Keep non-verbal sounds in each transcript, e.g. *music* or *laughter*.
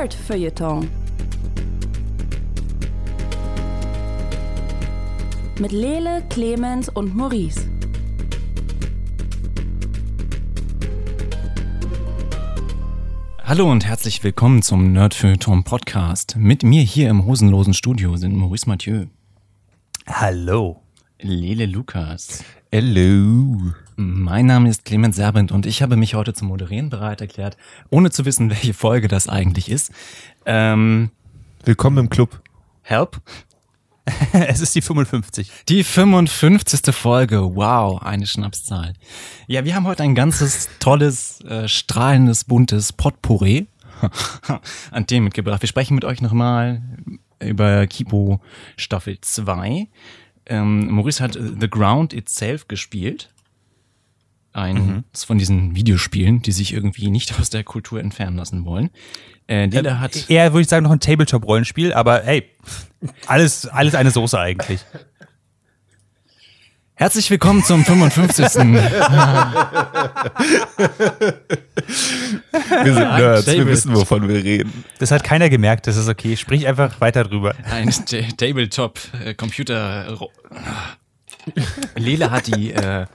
Nerd Feuilleton. Mit Lele, Clemens und Maurice. Hallo und herzlich willkommen zum Nerd Feuilleton Podcast. Mit mir hier im hosenlosen Studio sind Maurice Mathieu, Hallo. Lele Lukas. Hello. Mein Name ist Clemens Serbent und ich habe mich heute zum Moderieren bereit erklärt, ohne zu wissen, welche Folge das eigentlich ist. Ähm, Willkommen im Club. help? *laughs* es ist die 55. Die 55. Folge. Wow, eine Schnapszahl. Ja, wir haben heute ein ganzes tolles, äh, strahlendes, buntes Potpourri *laughs* an Themen mitgebracht. Wir sprechen mit euch nochmal über Kipo Staffel 2. Ähm, Maurice hat The Ground Itself gespielt. Ein von diesen Videospielen, die sich irgendwie nicht *laughs* aus der Kultur entfernen lassen wollen. Äh, Lila hat Eher würde ich sagen noch ein Tabletop-Rollenspiel, aber hey, alles, alles eine Soße eigentlich. Herzlich willkommen zum 55. *laughs* Wir sind Nerds, wir wissen, wovon wir reden. Das hat keiner gemerkt, das ist okay. Sprich einfach weiter drüber. ein Ta- Tabletop-Computer. *laughs* Lele hat die, äh,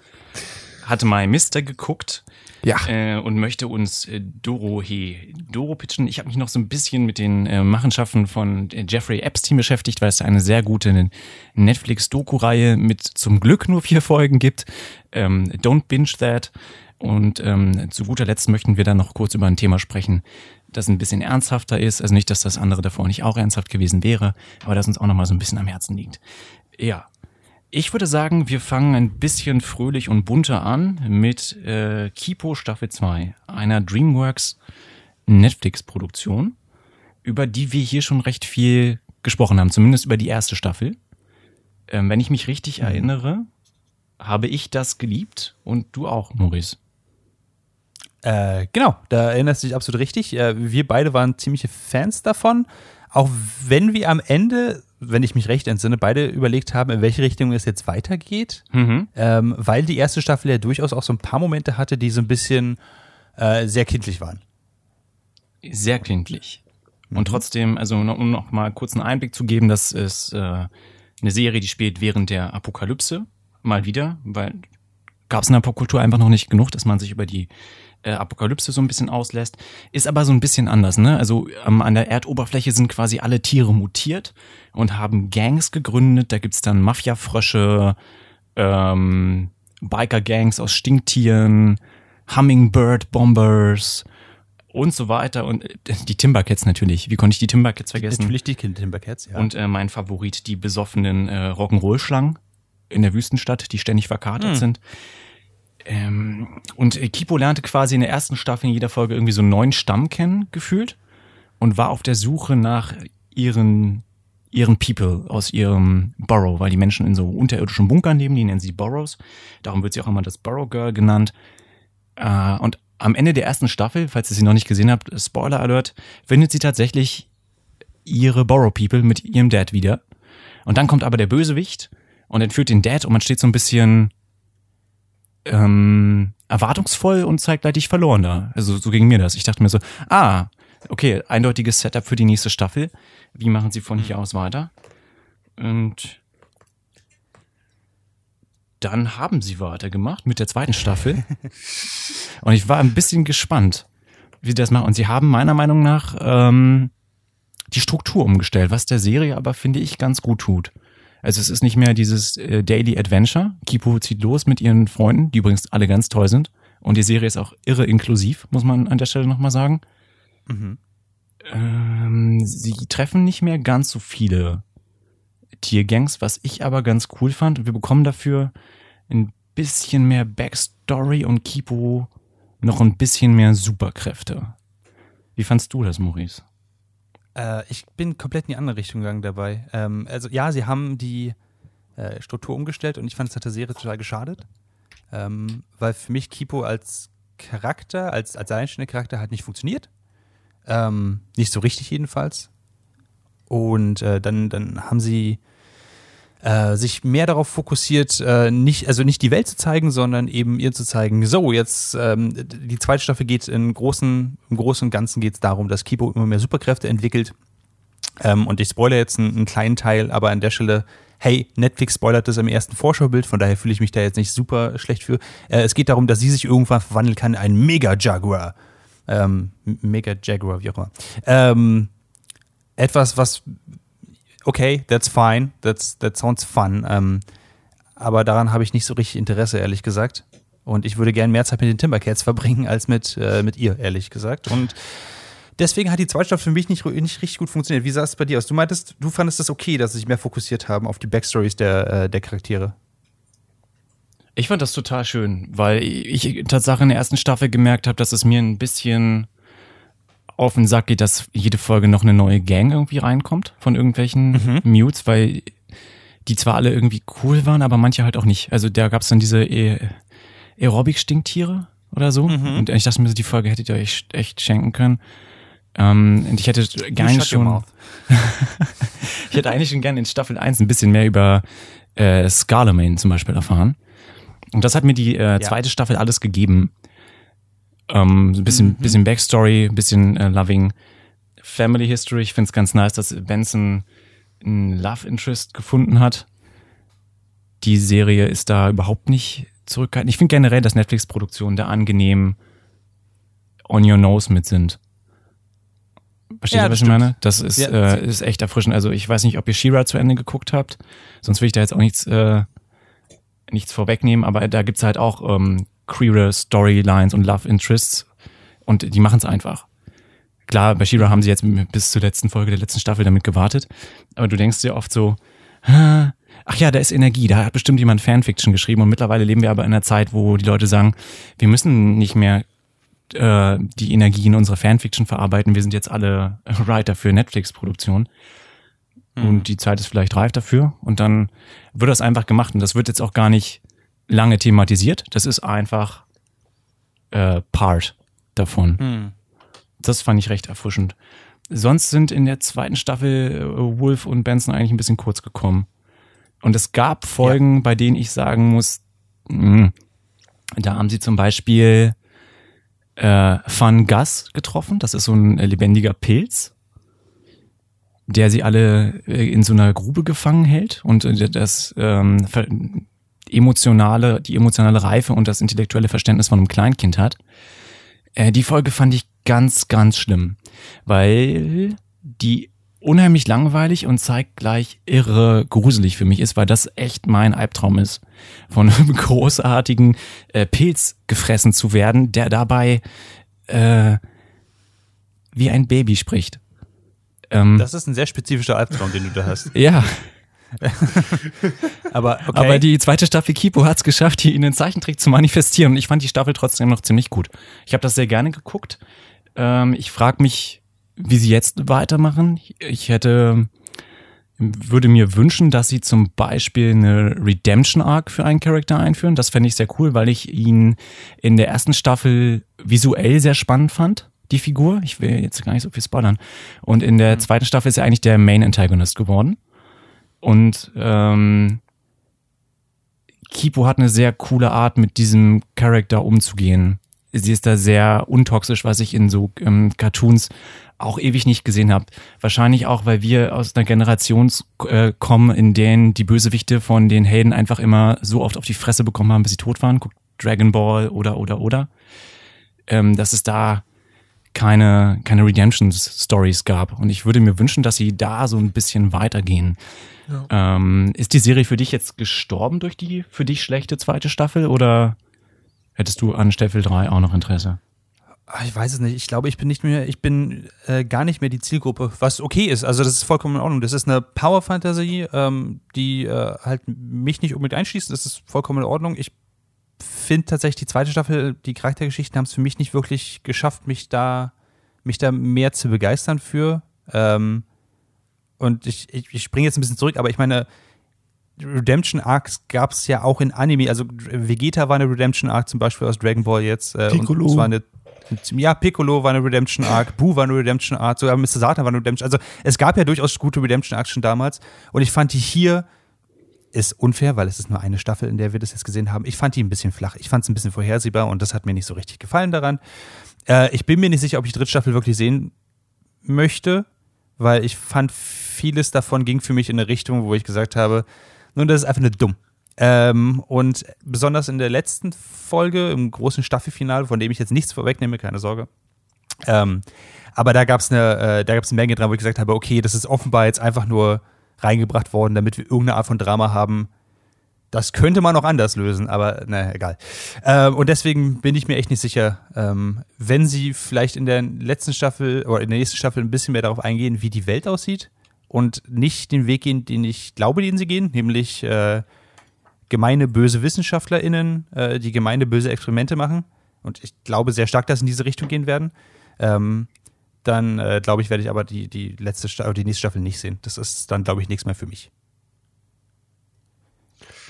hatte mal Mister geguckt. Ja. Äh, und möchte uns äh, Doro He Doro pitchen. Ich habe mich noch so ein bisschen mit den äh, Machenschaften von äh, Jeffrey Epstein beschäftigt, weil es eine sehr gute Netflix-Doku-Reihe mit zum Glück nur vier Folgen gibt. Ähm, Don't binge that. Und ähm, zu guter Letzt möchten wir dann noch kurz über ein Thema sprechen, das ein bisschen ernsthafter ist. Also nicht, dass das andere davor nicht auch ernsthaft gewesen wäre, aber das uns auch noch mal so ein bisschen am Herzen liegt. Ja, ich würde sagen, wir fangen ein bisschen fröhlich und bunter an mit äh, Kipo Staffel 2, einer DreamWorks Netflix-Produktion, über die wir hier schon recht viel gesprochen haben, zumindest über die erste Staffel. Ähm, wenn ich mich richtig erinnere, habe ich das geliebt und du auch, Maurice. Äh, genau, da erinnerst du dich absolut richtig. Äh, wir beide waren ziemliche Fans davon. Auch wenn wir am Ende, wenn ich mich recht entsinne, beide überlegt haben, in welche Richtung es jetzt weitergeht. Mhm. Ähm, weil die erste Staffel ja durchaus auch so ein paar Momente hatte, die so ein bisschen äh, sehr kindlich waren. sehr kindlich. Und trotzdem, also noch- um noch mal kurz einen Einblick zu geben, das ist äh, eine Serie, die spielt während der Apokalypse mal wieder, weil gab es in der Popkultur einfach noch nicht genug, dass man sich über die äh, Apokalypse so ein bisschen auslässt. Ist aber so ein bisschen anders, ne? Also ähm, an der Erdoberfläche sind quasi alle Tiere mutiert und haben Gangs gegründet. Da gibt's dann Mafia-Frösche, ähm, Biker-Gangs aus Stinktieren, Hummingbird-Bombers und so weiter. Und äh, die Timbercats natürlich. Wie konnte ich die Timbercats vergessen? Natürlich die Timbercats, ja. Und äh, mein Favorit, die besoffenen äh, Rock'n'Roll-Schlangen in der Wüstenstadt, die ständig verkatert Hm. sind. Ähm, und äh, Kipo lernte quasi in der ersten Staffel in jeder Folge irgendwie so einen neuen Stamm kennen, gefühlt. Und war auf der Suche nach ihren, ihren People aus ihrem Burrow, weil die Menschen in so unterirdischen Bunkern leben, die nennen sie Burrows. Darum wird sie auch immer das Burrow Girl genannt. Äh, und am Ende der ersten Staffel, falls ihr sie noch nicht gesehen habt, Spoiler Alert, findet sie tatsächlich ihre Borrow People mit ihrem Dad wieder. Und dann kommt aber der Bösewicht und entführt den Dad und man steht so ein bisschen ähm, erwartungsvoll und verloren da. Also so ging mir das. Ich dachte mir so, ah, okay, eindeutiges Setup für die nächste Staffel. Wie machen sie von hier aus weiter? Und dann haben sie weitergemacht mit der zweiten Staffel. *laughs* und ich war ein bisschen gespannt, wie sie das machen. Und sie haben meiner Meinung nach ähm, die Struktur umgestellt, was der Serie aber, finde ich, ganz gut tut. Also es ist nicht mehr dieses äh, Daily Adventure. Kipo zieht los mit ihren Freunden, die übrigens alle ganz toll sind. Und die Serie ist auch irre inklusiv, muss man an der Stelle nochmal sagen. Mhm. Ähm, sie treffen nicht mehr ganz so viele Tiergangs, was ich aber ganz cool fand. Wir bekommen dafür ein bisschen mehr Backstory und Kipo noch ein bisschen mehr Superkräfte. Wie fandst du das, Maurice? Äh, ich bin komplett in die andere Richtung gegangen dabei. Ähm, also ja, sie haben die äh, Struktur umgestellt und ich fand es hat der Serie total geschadet. Ähm, weil für mich Kipo als Charakter, als, als alleinstehender Charakter hat nicht funktioniert. Ähm, nicht so richtig jedenfalls. Und äh, dann, dann haben sie äh, sich mehr darauf fokussiert, äh, nicht, also nicht die Welt zu zeigen, sondern eben ihr zu zeigen, so, jetzt ähm, die zweite Staffel geht in großen, im Großen und Ganzen geht es darum, dass Kipo immer mehr Superkräfte entwickelt. Ähm, und ich spoilere jetzt einen, einen kleinen Teil, aber an der Stelle hey, Netflix spoilert das im ersten Vorschaubild, von daher fühle ich mich da jetzt nicht super schlecht für. Äh, es geht darum, dass sie sich irgendwann verwandeln kann in einen Mega-Jaguar. Ähm, Mega-Jaguar, wie auch immer. Ähm, etwas, was, okay, that's fine, that's, that sounds fun. Ähm, aber daran habe ich nicht so richtig Interesse, ehrlich gesagt. Und ich würde gern mehr Zeit mit den Timbercats verbringen *laughs* als mit, äh, mit ihr, ehrlich gesagt. Und deswegen hat die zweite Staffel für mich nicht, nicht richtig gut funktioniert. Wie sah es bei dir aus? Du meintest, du fandest es das okay, dass sie sich mehr fokussiert haben auf die Backstories der, äh, der Charaktere. Ich fand das total schön, weil ich tatsächlich in der ersten Staffel gemerkt habe, dass es mir ein bisschen auf den Sack geht, dass jede Folge noch eine neue Gang irgendwie reinkommt von irgendwelchen mhm. Mutes, weil die zwar alle irgendwie cool waren, aber manche halt auch nicht. Also da gab es dann diese e Aerobic-Stinktiere oder so. Mhm. Und ich dachte mir, die Folge hättet ihr euch echt schenken können. Ähm, und ich hätte gerne schon. *laughs* ich hätte eigentlich schon gerne in Staffel 1 ein bisschen mehr über äh, Scarlemagne zum Beispiel erfahren. Und das hat mir die äh, zweite ja. Staffel alles gegeben. Ähm, ein bisschen, mhm. bisschen Backstory, ein bisschen äh, Loving Family History. Ich finde es ganz nice, dass Benson ein Love Interest gefunden hat. Die Serie ist da überhaupt nicht zurückgehalten. Ich finde generell, dass Netflix-Produktionen da angenehm on your nose mit sind. Versteht ja, ihr, was ich meine? Das ist, ja. äh, ist echt erfrischend. Also ich weiß nicht, ob ihr Shira zu Ende geguckt habt. Sonst will ich da jetzt auch nichts, äh, nichts vorwegnehmen. Aber da gibt's halt auch ähm, queere Storylines und Love Interests. Und die machen's einfach. Klar, bei Shira haben sie jetzt bis zur letzten Folge der letzten Staffel damit gewartet. Aber du denkst dir oft so, ach ja, da ist Energie, da hat bestimmt jemand Fanfiction geschrieben und mittlerweile leben wir aber in einer Zeit, wo die Leute sagen, wir müssen nicht mehr äh, die Energie in unsere Fanfiction verarbeiten. Wir sind jetzt alle *laughs* Writer für Netflix-Produktion. Mhm. Und die Zeit ist vielleicht reif dafür. Und dann wird das einfach gemacht. Und das wird jetzt auch gar nicht lange thematisiert. Das ist einfach äh, Part davon. Mhm. Das fand ich recht erfrischend. Sonst sind in der zweiten Staffel äh, Wolf und Benson eigentlich ein bisschen kurz gekommen. Und es gab Folgen, ja. bei denen ich sagen muss, mh, hm, da haben sie zum Beispiel äh, Van Gas getroffen. Das ist so ein äh, lebendiger Pilz, der sie alle äh, in so einer Grube gefangen hält und das ähm, emotionale, die emotionale Reife und das intellektuelle Verständnis von einem Kleinkind hat. Äh, die Folge fand ich ganz, ganz schlimm, weil die unheimlich langweilig und zeigt gleich irre gruselig für mich ist, weil das echt mein Albtraum ist, von einem *laughs* großartigen äh, Pilz gefressen zu werden, der dabei äh, wie ein Baby spricht. Ähm, das ist ein sehr spezifischer Albtraum, den du da hast. *laughs* ja. *laughs* aber, okay. aber die zweite Staffel Kipo hat es geschafft, hier in den Zeichentrick zu manifestieren. Und ich fand die Staffel trotzdem noch ziemlich gut. Ich habe das sehr gerne geguckt. Ähm, ich frage mich, wie sie jetzt weitermachen. Ich hätte, würde mir wünschen, dass sie zum Beispiel eine Redemption Arc für einen Charakter einführen. Das fände ich sehr cool, weil ich ihn in der ersten Staffel visuell sehr spannend fand, die Figur. Ich will jetzt gar nicht so viel spoilern. Und in der mhm. zweiten Staffel ist er eigentlich der Main Antagonist geworden. Und ähm, Kipo hat eine sehr coole Art, mit diesem Charakter umzugehen. Sie ist da sehr untoxisch, was ich in so ähm, Cartoons auch ewig nicht gesehen habe. Wahrscheinlich auch, weil wir aus einer Generation äh, kommen, in denen die Bösewichte von den Helden einfach immer so oft auf die Fresse bekommen haben, bis sie tot waren. Guckt Dragon Ball oder, oder, oder. Ähm, dass es da keine, keine Redemption-Stories gab. Und ich würde mir wünschen, dass sie da so ein bisschen weitergehen. Ja. Ähm, ist die Serie für dich jetzt gestorben durch die für dich schlechte zweite Staffel oder hättest du an Staffel 3 auch noch Interesse? Ah, ich weiß es nicht. Ich glaube, ich bin nicht mehr, ich bin äh, gar nicht mehr die Zielgruppe, was okay ist. Also das ist vollkommen in Ordnung. Das ist eine Power Fantasy, ähm, die äh, halt mich nicht unbedingt einschließt. Das ist vollkommen in Ordnung. Ich finde tatsächlich die zweite Staffel, die Charaktergeschichten haben es für mich nicht wirklich geschafft, mich da, mich da mehr zu begeistern für. Ähm, und ich, ich, ich springe jetzt ein bisschen zurück, aber ich meine, Redemption Arcs gab es ja auch in Anime. Also Vegeta war eine Redemption Arc zum Beispiel aus Dragon Ball jetzt. Äh, Piccolo. Und war eine ja, Piccolo war eine Redemption Arc, Boo war eine Redemption Arc, sogar Mr. Satan war eine Redemption. Also es gab ja durchaus gute Redemption Arcs schon damals. Und ich fand die hier ist unfair, weil es ist nur eine Staffel, in der wir das jetzt gesehen haben. Ich fand die ein bisschen flach. Ich fand es ein bisschen vorhersehbar und das hat mir nicht so richtig gefallen daran. Äh, ich bin mir nicht sicher, ob ich die dritte Staffel wirklich sehen möchte, weil ich fand, vieles davon ging für mich in eine Richtung, wo ich gesagt habe, nun, das ist einfach nur dumm. Ähm, und besonders in der letzten Folge, im großen Staffelfinale, von dem ich jetzt nichts vorwegnehme, keine Sorge. Ähm, aber da gab es eine, äh, eine Menge dran, wo ich gesagt habe, okay, das ist offenbar jetzt einfach nur reingebracht worden, damit wir irgendeine Art von Drama haben. Das könnte man auch anders lösen, aber naja, egal. Ähm, und deswegen bin ich mir echt nicht sicher, ähm, wenn sie vielleicht in der letzten Staffel oder in der nächsten Staffel ein bisschen mehr darauf eingehen, wie die Welt aussieht und nicht den Weg gehen, den ich glaube, den sie gehen, nämlich äh, gemeine böse WissenschaftlerInnen, äh, die gemeine böse Experimente machen. Und ich glaube sehr stark, dass sie in diese Richtung gehen werden. Ähm, dann äh, glaube ich, werde ich aber die, die letzte Staffel, die nächste Staffel nicht sehen. Das ist dann, glaube ich, nichts mehr für mich.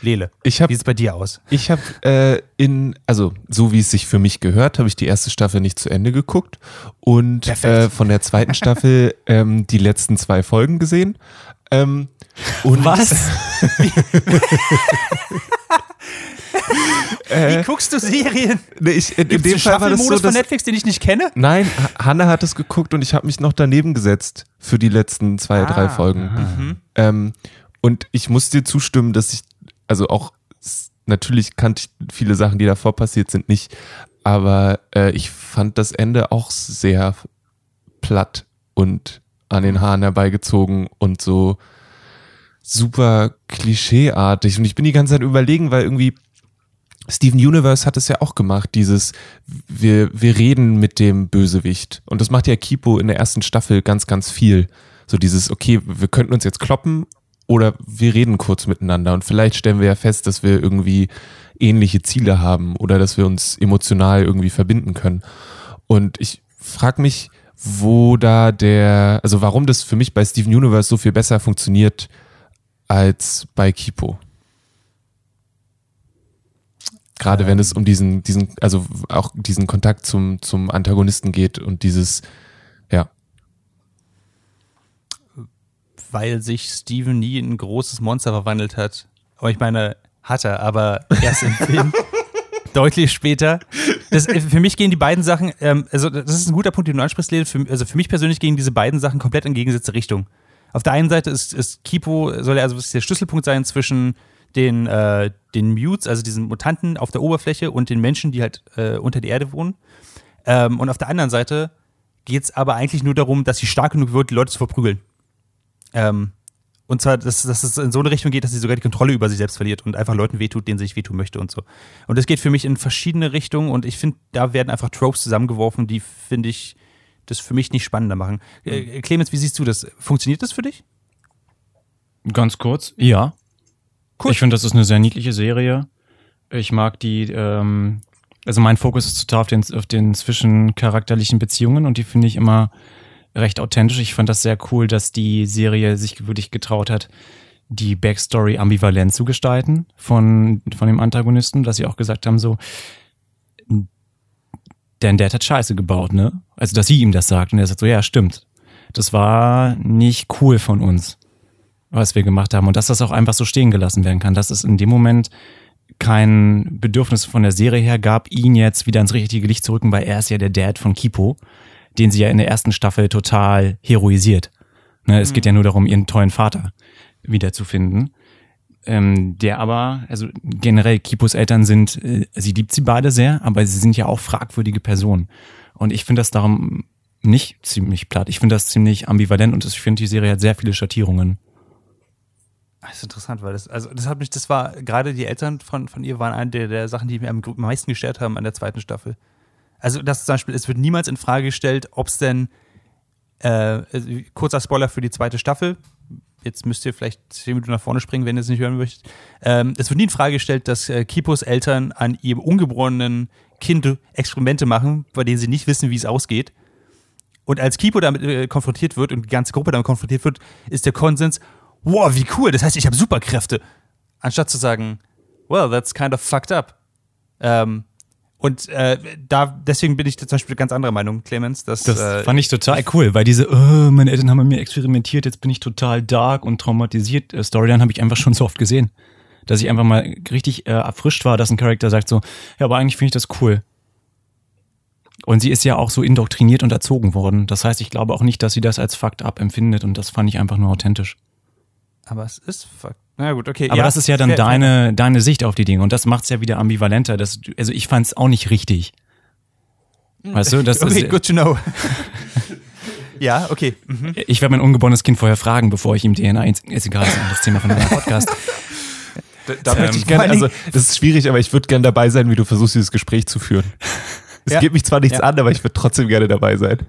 Lele, Ich hab- wie sieht es bei dir aus? Ich habe äh, in, also so wie es sich für mich gehört, habe ich die erste Staffel nicht zu Ende geguckt und äh, von der zweiten Staffel *laughs* ähm, die letzten zwei Folgen gesehen. Ähm, und *laughs* wie guckst du Serien? Nee, ich, in, in dem Fall war das so, Staffelmodus von dass, Netflix, den ich nicht kenne? Nein, Ha- Hanne hat es geguckt und ich habe mich noch daneben gesetzt für die letzten zwei, Ah, drei Folgen. Ähm, und ich muss dir zustimmen, dass ich, also auch, natürlich kannte ich viele Sachen, die davor passiert sind, nicht, aber äh, ich fand das Ende auch sehr platt und an den Haaren herbeigezogen und so super klischeeartig. Und ich bin die ganze Zeit überlegen, weil irgendwie Steven Universe hat es ja auch gemacht, dieses wir, wir reden mit dem Bösewicht. Und das macht ja Kipo in der ersten Staffel ganz, ganz viel. So dieses, okay, wir könnten uns jetzt kloppen oder wir reden kurz miteinander und vielleicht stellen wir ja fest, dass wir irgendwie ähnliche Ziele haben oder dass wir uns emotional irgendwie verbinden können. Und ich frage mich, wo da der, also warum das für mich bei Steven Universe so viel besser funktioniert als bei Kipo. Gerade wenn es um diesen, diesen, also auch diesen Kontakt zum, zum Antagonisten geht und dieses, ja. Weil sich Steven nie in ein großes Monster verwandelt hat. Aber ich meine, hat er, aber erst im Film. *laughs* Deutlich später. Das, äh, für mich gehen die beiden Sachen, ähm, also das ist ein guter Punkt, den du ansprichst, Lele. Für, also für mich persönlich gehen diese beiden Sachen komplett in gegensätzliche Richtung. Auf der einen Seite ist, ist Kipo, soll er also der Schlüsselpunkt sein zwischen den, äh, den Mutes, also diesen Mutanten auf der Oberfläche und den Menschen, die halt äh, unter der Erde wohnen. Ähm, und auf der anderen Seite geht es aber eigentlich nur darum, dass sie stark genug wird, die Leute zu verprügeln. Ähm, und zwar, dass, dass es in so eine Richtung geht, dass sie sogar die Kontrolle über sich selbst verliert und einfach Leuten wehtut, denen sie sich wehtun möchte und so. Und das geht für mich in verschiedene Richtungen und ich finde, da werden einfach Tropes zusammengeworfen, die, finde ich, das für mich nicht spannender machen. Äh, Clemens, wie siehst du das? Funktioniert das für dich? Ganz kurz, ja. Cool. Ich finde, das ist eine sehr niedliche Serie. Ich mag die, ähm, also mein Fokus ist total auf den, auf den zwischencharakterlichen Beziehungen und die finde ich immer recht authentisch. Ich fand das sehr cool, dass die Serie sich wirklich getraut hat, die Backstory ambivalent zu gestalten von, von dem Antagonisten, dass sie auch gesagt haben, so, dein Dad hat Scheiße gebaut, ne? Also, dass sie ihm das sagt und er sagt so, ja, stimmt. Das war nicht cool von uns was wir gemacht haben und dass das auch einfach so stehen gelassen werden kann, dass es in dem Moment kein Bedürfnis von der Serie her gab, ihn jetzt wieder ins richtige Licht zu rücken, weil er ist ja der Dad von Kipo, den sie ja in der ersten Staffel total heroisiert. Ne, es geht ja nur darum, ihren tollen Vater wiederzufinden. Ähm, der aber, also generell Kipos Eltern sind, äh, sie liebt sie beide sehr, aber sie sind ja auch fragwürdige Personen. Und ich finde das darum nicht ziemlich platt. Ich finde das ziemlich ambivalent und ich finde, die Serie hat sehr viele Schattierungen. Das ist interessant, weil das, also das hat mich, das war, gerade die Eltern von, von ihr waren eine der, der Sachen, die mir am meisten gestört haben an der zweiten Staffel. Also, das zum Beispiel, es wird niemals in Frage gestellt, ob es denn, äh, also, kurzer Spoiler für die zweite Staffel, jetzt müsst ihr vielleicht zehn Minuten nach vorne springen, wenn ihr es nicht hören möchtet. Ähm, es wird nie in Frage gestellt, dass äh, Kipos Eltern an ihrem ungeborenen Kind Experimente machen, bei denen sie nicht wissen, wie es ausgeht. Und als Kipo damit äh, konfrontiert wird und die ganze Gruppe damit konfrontiert wird, ist der Konsens, wow, wie cool, das heißt, ich habe Superkräfte. Anstatt zu sagen, well, that's kind of fucked up. Ähm, und äh, da, deswegen bin ich zum Beispiel ganz anderer Meinung, Clemens, dass Das äh, fand ich total cool, weil diese, oh, meine Eltern haben mit mir experimentiert, jetzt bin ich total dark und traumatisiert. Äh, Storyline habe ich einfach schon so oft gesehen. Dass ich einfach mal richtig äh, erfrischt war, dass ein Charakter sagt so, ja, aber eigentlich finde ich das cool. Und sie ist ja auch so indoktriniert und erzogen worden. Das heißt, ich glaube auch nicht, dass sie das als Fakt up empfindet und das fand ich einfach nur authentisch. Aber es ist fuck. Na gut, okay. Aber das ist ja dann fair- deine, deine Sicht auf die Dinge und das macht's ja wieder ambivalenter. Das, also ich fand's auch nicht richtig. Weißt du, das *laughs* Okay, ist, good to know. *laughs* ja, okay. Mhm. ich werde mein ungeborenes Kind vorher fragen, bevor ich ihm DNA ins, ist egal, das ist ein anderes Thema von einem Podcast. Da, da möchte ich gerne, also das ist schwierig, aber ich würde gerne dabei sein, wie du versuchst, dieses Gespräch zu führen. Es Ja. geht mich zwar nichts Ja. an, aber ich würde trotzdem gerne dabei sein.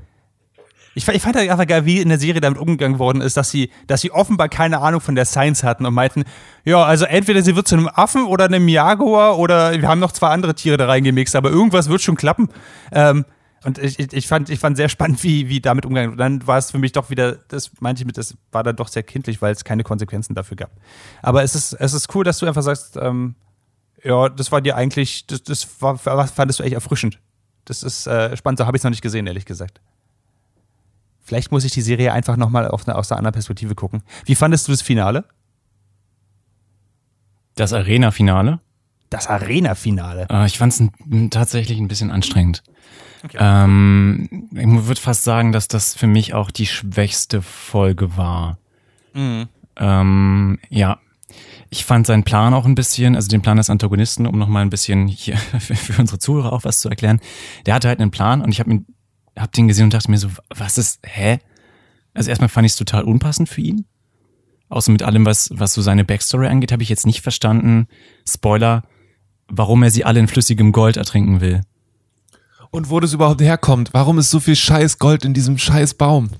Ich, fand- ich fand einfach geil, wie in der Serie damit umgegangen worden ist, dass sie, dass sie offenbar keine Ahnung von der Science hatten und meinten, ja, also entweder sie wird zu einem Affen oder einem Jaguar oder wir haben noch zwei andere Tiere da reingemixt, aber irgendwas wird schon klappen. Ähm, und ich, ich, fand, ich fand sehr spannend, wie, wie damit umgegangen wurde. Dann war es für mich doch wieder, das meinte ich mit, das war dann doch sehr kindlich, weil es keine Konsequenzen dafür gab. Aber es ist, es ist cool, dass du einfach sagst, ähm, ja, das war dir eigentlich, das, das war, fandest du echt erfrischend. Das ist äh, spannend, so habe ich es noch nicht gesehen, ehrlich gesagt. Vielleicht muss ich die Serie einfach nochmal aus einer anderen Perspektive gucken. Wie fandest du das Finale? Das Arena-Finale, Das Arena-Finale. äh, ich fand's ein, tatsächlich ein bisschen anstrengend. Ähm, ich würde fast sagen, dass das für mich auch die schwächste Folge war. Ähm, ja, ich fand seinen Plan auch ein bisschen, also den Plan des Antagonisten, um nochmal ein bisschen hier *laughs* für, unsere Zuhörer auch was zu erklären. Der hatte halt einen Plan und ich habe hab den gesehen und dachte mir so, was ist, hä? Also erstmal fand ich es total unpassend für ihn. Außer mit allem, was, was so seine Backstory angeht, habe ich jetzt nicht verstanden, Spoiler, warum er sie alle in flüssigem Gold ertrinken will. Und wo das überhaupt herkommt. Warum ist so viel scheiß Gold in diesem scheiß Baum?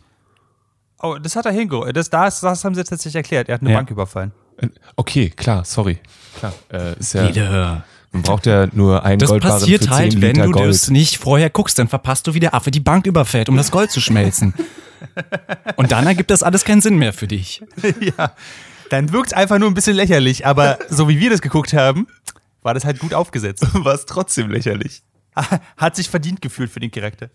Oh, das hat er hinge. Das, das, das haben sie jetzt tatsächlich erklärt. Er hat eine Ja. Bank überfallen. Äh, Okay, klar, sorry. Klar, äh, ist ja, Jede. Man braucht ja nur einen Das Goldbarren passiert für 10 halt, wenn Liter du Gold. das nicht vorher guckst, dann verpasst du, wie der Affe die Bank überfällt, um das Gold zu schmelzen. *laughs* Und dann ergibt das alles keinen Sinn mehr für dich. *laughs* ja. Dann wirkt es einfach nur ein bisschen lächerlich, aber so wie wir das geguckt haben, war das halt gut aufgesetzt. *laughs* War es trotzdem lächerlich. Hat sich verdient gefühlt für den Charakter.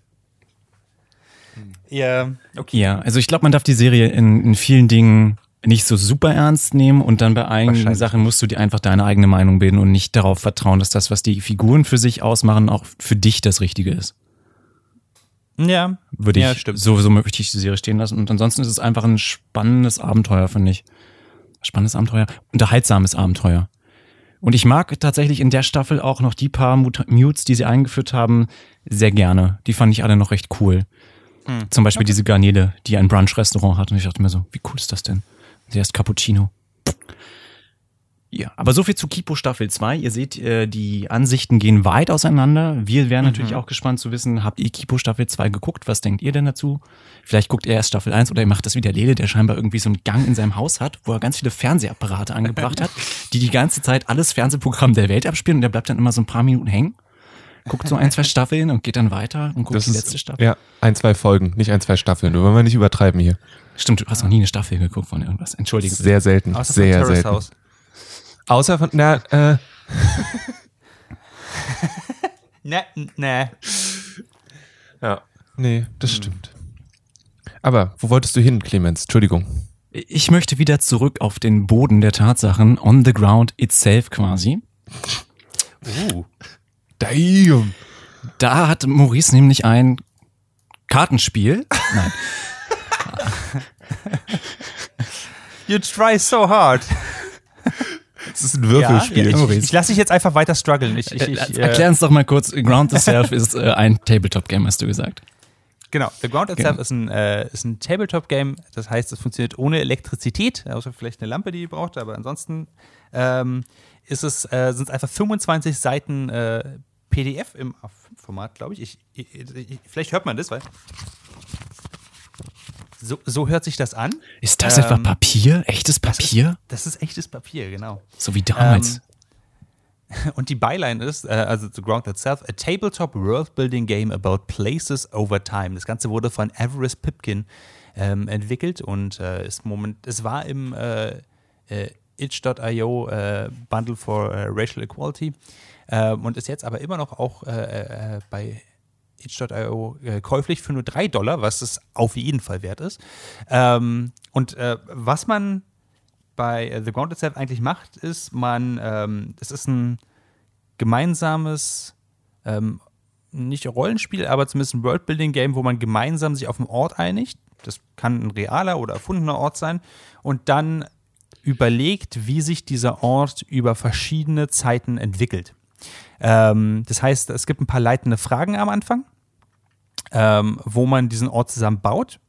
Ja, okay. Ja, also ich glaube, man darf die Serie in, in vielen Dingen nicht so super ernst nehmen und dann bei einigen. Sachen musst du dir einfach deine eigene Meinung bilden und nicht darauf vertrauen, dass das, was die Figuren für sich ausmachen, auch für dich das Richtige ist. Ja, Würde ja, ich, stimmt. so, so möchte ich die Serie stehen lassen. Und ansonsten ist es einfach ein spannendes Abenteuer, finde ich. Spannendes Abenteuer, unterhaltsames Abenteuer. Und ich mag tatsächlich in der Staffel auch noch die paar Mut Mutes, die sie eingeführt haben, sehr gerne. Die fand ich alle noch recht cool. Hm. Zum Beispiel diese Garnele, die ein Brunch-Restaurant hat. Und ich dachte mir so, wie cool ist das denn? Sie heißt Cappuccino. Ja, aber so viel zu Kipo Staffel 2. Ihr seht, äh, die Ansichten gehen weit auseinander. Wir wären natürlich auch gespannt zu wissen, habt ihr Kipo Staffel 2 geguckt? Was denkt ihr denn dazu? Vielleicht guckt ihr erst Staffel 1 oder ihr macht das wie der Lele, der scheinbar irgendwie so einen Gang in seinem Haus hat, wo er ganz viele Fernsehapparate angebracht hat, die die ganze Zeit alles Fernsehprogramm der Welt abspielen und der bleibt dann immer so ein paar Minuten hängen. Guckt so ein, zwei Staffeln und geht dann weiter und guckt Das die ist, letzte Staffel. Ja, ein, zwei Folgen, nicht ein, zwei Staffeln. Nur wollen wir nicht übertreiben hier. Stimmt, du hast noch nie eine Staffel geguckt von irgendwas. Entschuldige. bitte. Sehr selten. Außer sehr von Terrace selten. House. Außer von, na, äh, *laughs* Ne, ne. ja. Nee, das stimmt. Aber wo wolltest du hin, Clemens? Entschuldigung. Ich möchte wieder zurück auf den Boden der Tatsachen, on the ground itself quasi. Uh. Damn. Da hat Maurice nämlich ein Kartenspiel. Nein. *laughs* You try so hard. Das ist ein Würfelspiel. Ja, ich, ich lasse dich jetzt einfach weiter strugglen. Ich, ich, ich, äh, Erklär uns doch mal kurz, Ground Itself *laughs* ist äh, ein Tabletop-Game, hast du gesagt. Genau, The Ground Itself Genau. ist ein, äh, ist ein Tabletop-Game. Das heißt, es funktioniert ohne Elektrizität, außer vielleicht eine Lampe, die ihr braucht. Aber ansonsten ähm, ist es, äh, sind es einfach 25 Seiten äh, PDF im A5-Format, glaube ich. Ich, ich, ich. Vielleicht hört man das, weil. So, so hört sich das an. Ist das Ähm, etwa Papier? Echtes Papier? Das ist echtes Papier, genau. So wie damals. *laughs* Und die Byline ist, äh, also The Ground Itself, a tabletop world-building game about places over time. Das Ganze wurde von Everest Pipkin ähm, entwickelt und äh, ist moment, es war im äh, äh, itch.io äh, Bundle for äh, Racial Equality ähm, und ist jetzt aber immer noch auch äh, äh, bei itch.io äh, käuflich für nur 3 Dollar, was es auf jeden Fall wert ist. Ähm, und äh, was man bei äh, The Ground Itself eigentlich macht, ist, man, ähm, es ist ein gemeinsames, ähm, nicht Rollenspiel, aber zumindest ein Worldbuilding-Game, wo man gemeinsam sich auf einen Ort einigt. Das kann ein realer oder erfundener Ort sein. Und dann überlegt, wie sich dieser Ort über verschiedene Zeiten entwickelt. Ähm, das heißt, es gibt ein paar leitende Fragen am Anfang, ähm, wo man diesen Ort zusammen baut.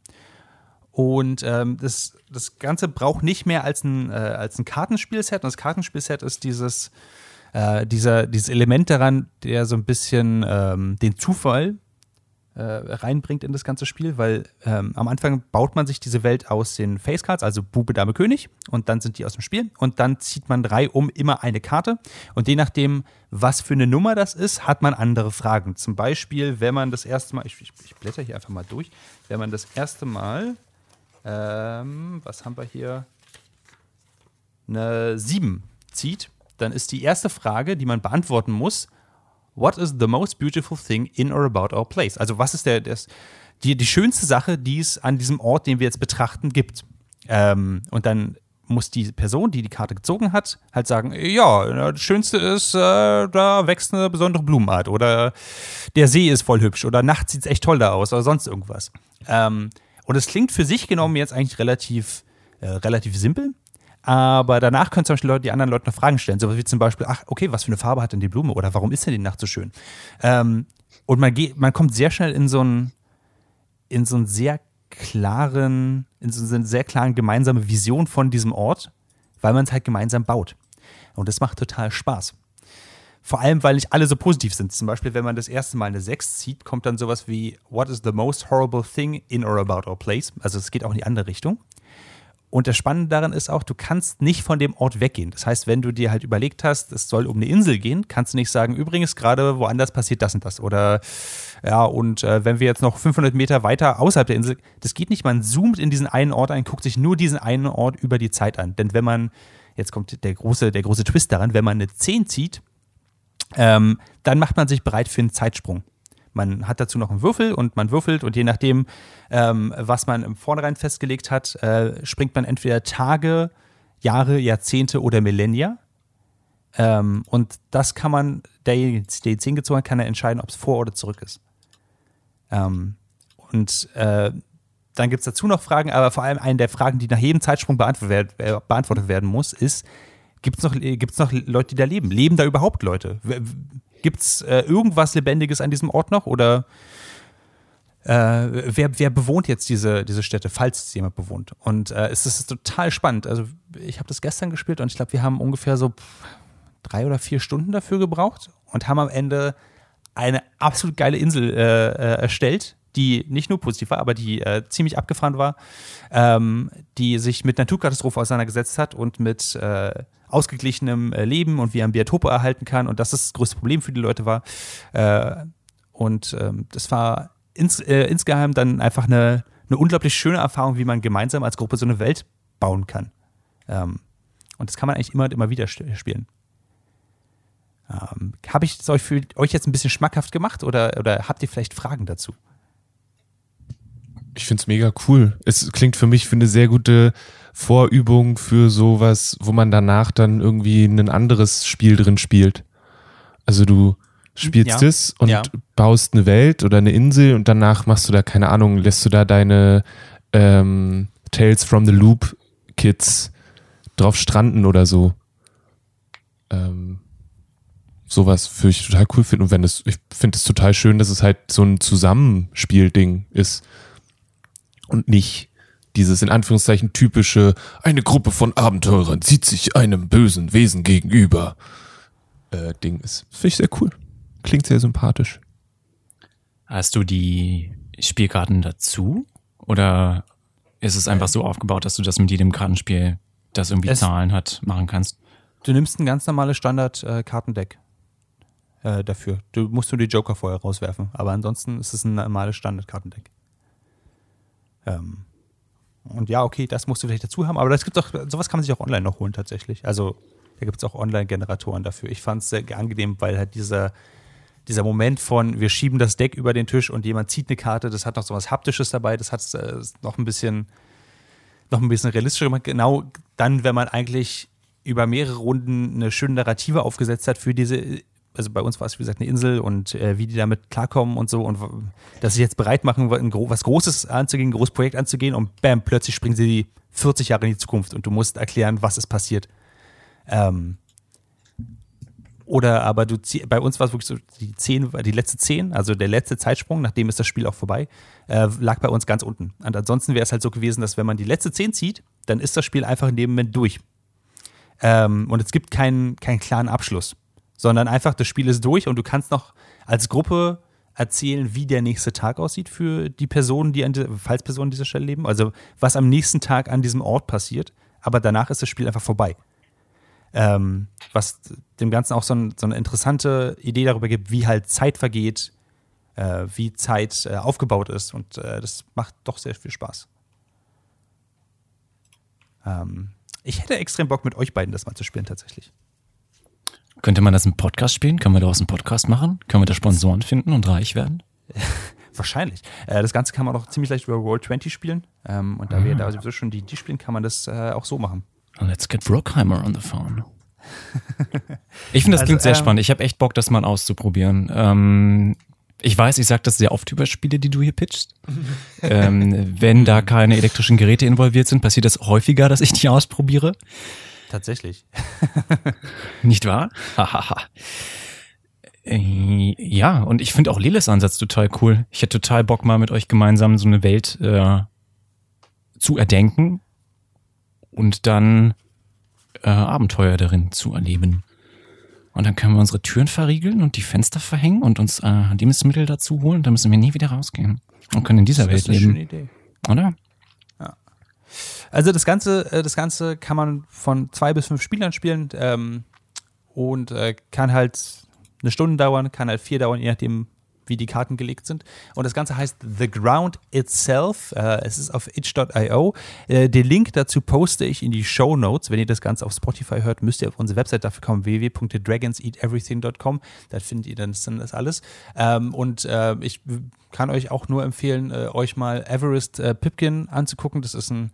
Und ähm, das, das Ganze braucht nicht mehr als ein, äh, als ein Kartenspielset. Und das Kartenspielset ist dieses, äh, dieser, dieses Element daran, der so ein bisschen ähm, den Zufall äh, reinbringt in das ganze Spiel, weil ähm, am Anfang baut man sich diese Welt aus den Facecards, also Bube, Dame, König, und dann sind die aus dem Spiel und dann zieht man drei um immer eine Karte und je nachdem, was für eine Nummer das ist, hat man andere Fragen. Zum Beispiel, wenn man das erste Mal, ich, ich, ich blätter hier einfach mal durch, wenn man das erste Mal, ähm, was haben wir hier, eine 7 zieht, dann ist die erste Frage, die man beantworten muss, What is the most beautiful thing in or about our place? Also was ist der, das, die, die schönste Sache, die es an diesem Ort, den wir jetzt betrachten, gibt? Ähm, und dann muss die Person, die die Karte gezogen hat, halt sagen, ja, das Schönste ist, äh, da wächst eine besondere Blumenart oder der See ist voll hübsch oder nachts sieht es echt toll da aus oder sonst irgendwas. Ähm, und es klingt für sich genommen jetzt eigentlich relativ, äh, relativ simpel, aber danach können zum Beispiel Leute, die anderen Leute noch Fragen stellen. So wie zum Beispiel, ach, okay, was für eine Farbe hat denn die Blume? Oder warum ist denn die Nacht so schön? Ähm, und man geht, man kommt sehr schnell in so einen, in so einen sehr klaren, in so eine sehr klaren gemeinsame Vision von diesem Ort, weil man es halt gemeinsam baut. Und das macht total Spaß. Vor allem, weil nicht alle so positiv sind. Zum Beispiel, wenn man das erste Mal eine 6 zieht, kommt dann sowas wie What is the most horrible thing in or about our place? Also es geht auch in die andere Richtung. Und das Spannende daran ist auch, du kannst nicht von dem Ort weggehen. Das heißt, wenn du dir halt überlegt hast, es soll um eine Insel gehen, kannst du nicht sagen, übrigens, gerade woanders passiert das und das. Oder ja, und äh, wenn wir jetzt noch 500 Meter weiter außerhalb der Insel, das geht nicht, man zoomt in diesen einen Ort ein, guckt sich nur diesen einen Ort über die Zeit an. Denn wenn man, jetzt kommt der große, der große Twist daran, wenn man eine 10 zieht, ähm, dann macht man sich bereit für einen Zeitsprung. Man hat dazu noch einen Würfel und man würfelt und je nachdem, ähm, was man im Vornherein festgelegt hat, äh, springt man entweder Tage, Jahre, Jahrzehnte oder Millennia. Ähm, und das kann man, derjenige, der die 10 gezogen hat, kann er entscheiden, ob es vor oder zurück ist. Ähm, und äh, dann gibt es dazu noch Fragen, aber vor allem eine der Fragen, die nach jedem Zeitsprung beantwortet, beantwortet werden muss, ist, gibt es noch, gibt's noch Leute, die da leben? Leben da überhaupt Leute? Gibt es äh, irgendwas Lebendiges an diesem Ort noch? Oder äh, wer, wer bewohnt jetzt diese, diese Städte, falls es jemand bewohnt? Und äh, es ist total spannend. Also ich habe das gestern gespielt und ich glaube, wir haben ungefähr so drei oder vier Stunden dafür gebraucht und haben am Ende eine absolut geile Insel äh, äh, erstellt, die nicht nur positiv war, aber die äh, ziemlich abgefahren war, ähm, die sich mit Naturkatastrophe auseinandergesetzt hat und mit äh, ausgeglichenem äh, Leben und wie er ein Biotope erhalten kann und das das größte Problem für die Leute war. Äh, und ähm, das war ins, äh, insgeheim dann einfach eine, eine unglaublich schöne Erfahrung, wie man gemeinsam als Gruppe so eine Welt bauen kann. Ähm, und das kann man eigentlich immer und immer wieder spielen. Ähm, Habe ich es euch euch jetzt ein bisschen schmackhaft gemacht oder, oder habt ihr vielleicht Fragen dazu? Ich finde es mega cool. Es klingt für mich für eine sehr gute Vorübung für sowas, wo man danach dann irgendwie ein anderes Spiel drin spielt. Also du spielst Ja. es und Ja. baust eine Welt oder eine Insel und danach machst du da, keine Ahnung, lässt du da deine ähm, Tales from the Loop Kids drauf stranden oder so. Ähm, sowas würde ich total cool finden. Und wenn es, ich finde es total schön, dass es halt so ein Zusammenspielding ist und nicht dieses in Anführungszeichen typische, eine Gruppe von Abenteurern zieht sich einem bösen Wesen gegenüber äh, Ding ist. Finde ich sehr cool. Klingt sehr sympathisch. Hast du die Spielkarten dazu? Oder ist es einfach so aufgebaut, dass du das mit jedem Kartenspiel, das irgendwie Es- Zahlen hat, machen kannst? Du nimmst ein ganz normales Standard-Kartendeck äh, dafür. Du musst nur die Joker vorher rauswerfen, aber ansonsten ist es ein normales Standard-Kartendeck. Ähm, und ja, okay, das musst du vielleicht dazu haben, aber das gibt auch, sowas kann man sich auch online noch holen tatsächlich. Also da gibt es auch Online-Generatoren dafür. Ich fand es sehr angenehm, weil halt dieser, dieser Moment von, wir schieben das Deck über den Tisch und jemand zieht eine Karte, das hat noch so was Haptisches dabei, das hat äh, noch ein bisschen, noch ein bisschen realistischer gemacht. Genau dann, wenn man eigentlich über mehrere Runden eine schöne Narrative aufgesetzt hat für diese, also bei uns war es wie gesagt eine Insel und äh, wie die damit klarkommen und so und dass sie jetzt bereit machen, was Großes anzugehen, ein großes Projekt anzugehen und bam, plötzlich springen sie 40 Jahre in die Zukunft und du musst erklären, was ist passiert. Ähm, oder aber du bei uns war es wirklich so, die zehn, die letzte zehn, also der letzte Zeitsprung, nachdem ist das Spiel auch vorbei, äh, lag bei uns ganz unten. Und ansonsten wäre es halt so gewesen, dass wenn man die letzte zehn zieht, dann ist das Spiel einfach in dem Moment durch. Ähm, und es gibt keinen, keinen klaren Abschluss, sondern einfach das Spiel ist durch und du kannst noch als Gruppe erzählen, wie der nächste Tag aussieht für die Personen, die an die, falls Personen an dieser Stelle leben. Also was am nächsten Tag an diesem Ort passiert. Aber danach ist das Spiel einfach vorbei. Ähm, was dem Ganzen auch so, ein, so, eine interessante Idee darüber gibt, wie halt Zeit vergeht, äh, wie Zeit äh, aufgebaut ist. Und äh, das macht doch sehr viel Spaß. Ähm, ich hätte extrem Bock, mit euch beiden das mal zu spielen, tatsächlich. Könnte man das im Podcast spielen? Können wir daraus einen Podcast machen? Können wir da Sponsoren finden und reich werden? *laughs* Wahrscheinlich. Äh, das Ganze kann man auch ziemlich leicht über Roll20 spielen. Ähm, und da ah. wir da sowieso schon die, die spielen, kann man das äh, auch so machen. Let's get Brookheimer on the phone. ich finde, das also, klingt sehr ähm, spannend. Ich habe echt Bock, das mal auszuprobieren. Ähm, ich weiß, ich sage das sehr oft über Spiele, die du hier pitchst. *laughs* ähm, wenn da keine elektrischen Geräte involviert sind, passiert das häufiger, dass ich die ausprobiere. Tatsächlich. Nicht wahr? Äh, ja, und ich finde auch Leles Ansatz total cool. Ich hätte total Bock, mal mit euch gemeinsam so eine Welt äh, zu erdenken und dann äh, Abenteuer darin zu erleben. Und dann können wir unsere Türen verriegeln und die Fenster verhängen und uns äh, Lebensmittel dazu holen. Dann müssen wir nie wieder rausgehen und können in dieser Welt leben. Das ist eine schöne Idee. Oder? Also das Ganze, äh, das Ganze kann man von zwei bis fünf Spielern spielen ähm, und äh, kann halt eine Stunde dauern, kann halt vier dauern, je nachdem, wie die Karten gelegt sind. Und das Ganze heißt The Ground Itself. Äh, es ist auf itch.io. Äh, den Link dazu poste ich in die Show Notes. Wenn ihr das Ganze auf Spotify hört, müsst ihr auf unsere Website dafür kommen, www.dragonseateverything.com. Da findet ihr dann, dann das alles. Ähm, und äh, ich kann euch auch nur empfehlen, äh, euch mal Everest äh, Pipkin anzugucken. Das ist ein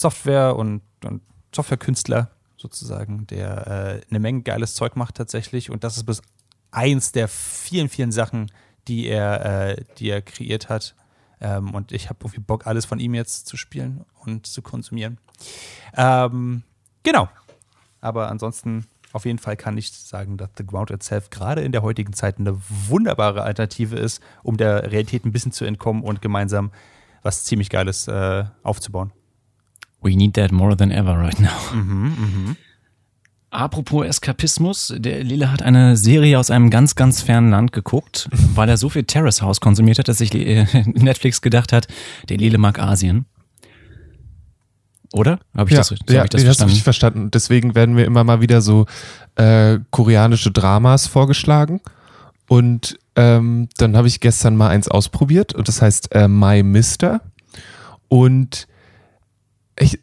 Software- und, und Softwarekünstler sozusagen, der äh, eine Menge geiles Zeug macht tatsächlich. Und das ist bis eins der vielen, vielen Sachen, die er, äh, die er kreiert hat. Ähm, und ich habe irgendwie Bock, alles von ihm jetzt zu spielen und zu konsumieren. Ähm, genau. Aber ansonsten auf jeden Fall kann ich sagen, dass The Ground Itself gerade in der heutigen Zeit eine wunderbare Alternative ist, um der Realität ein bisschen zu entkommen und gemeinsam was ziemlich Geiles äh, aufzubauen. We need that more than ever right now. *laughs* Mhm, mh. Apropos Eskapismus, der Lille hat eine Serie aus einem ganz, ganz fernen Land geguckt, *laughs* weil er so viel Terrace House konsumiert hat, dass sich äh, *laughs* Netflix gedacht hat, der Lille mag Asien. Oder? Habe ich, ja, das, ja, hab ich das nee, verstanden? Das verstanden. Deswegen werden mir immer mal wieder so äh, koreanische Dramas vorgeschlagen. Und ähm, dann habe ich gestern mal eins ausprobiert und das heißt äh, My Mister. Und ich,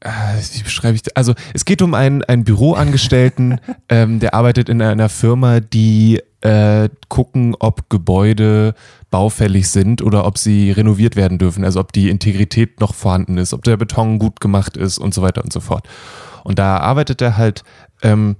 äh, wie beschreibe ich das? Also es geht um einen, einen Büroangestellten, *laughs* ähm, der arbeitet in einer Firma, die äh, gucken, ob Gebäude baufällig sind oder ob sie renoviert werden dürfen, also ob die Integrität noch vorhanden ist, ob der Beton gut gemacht ist und so weiter und so fort. Und da arbeitet er halt ähm,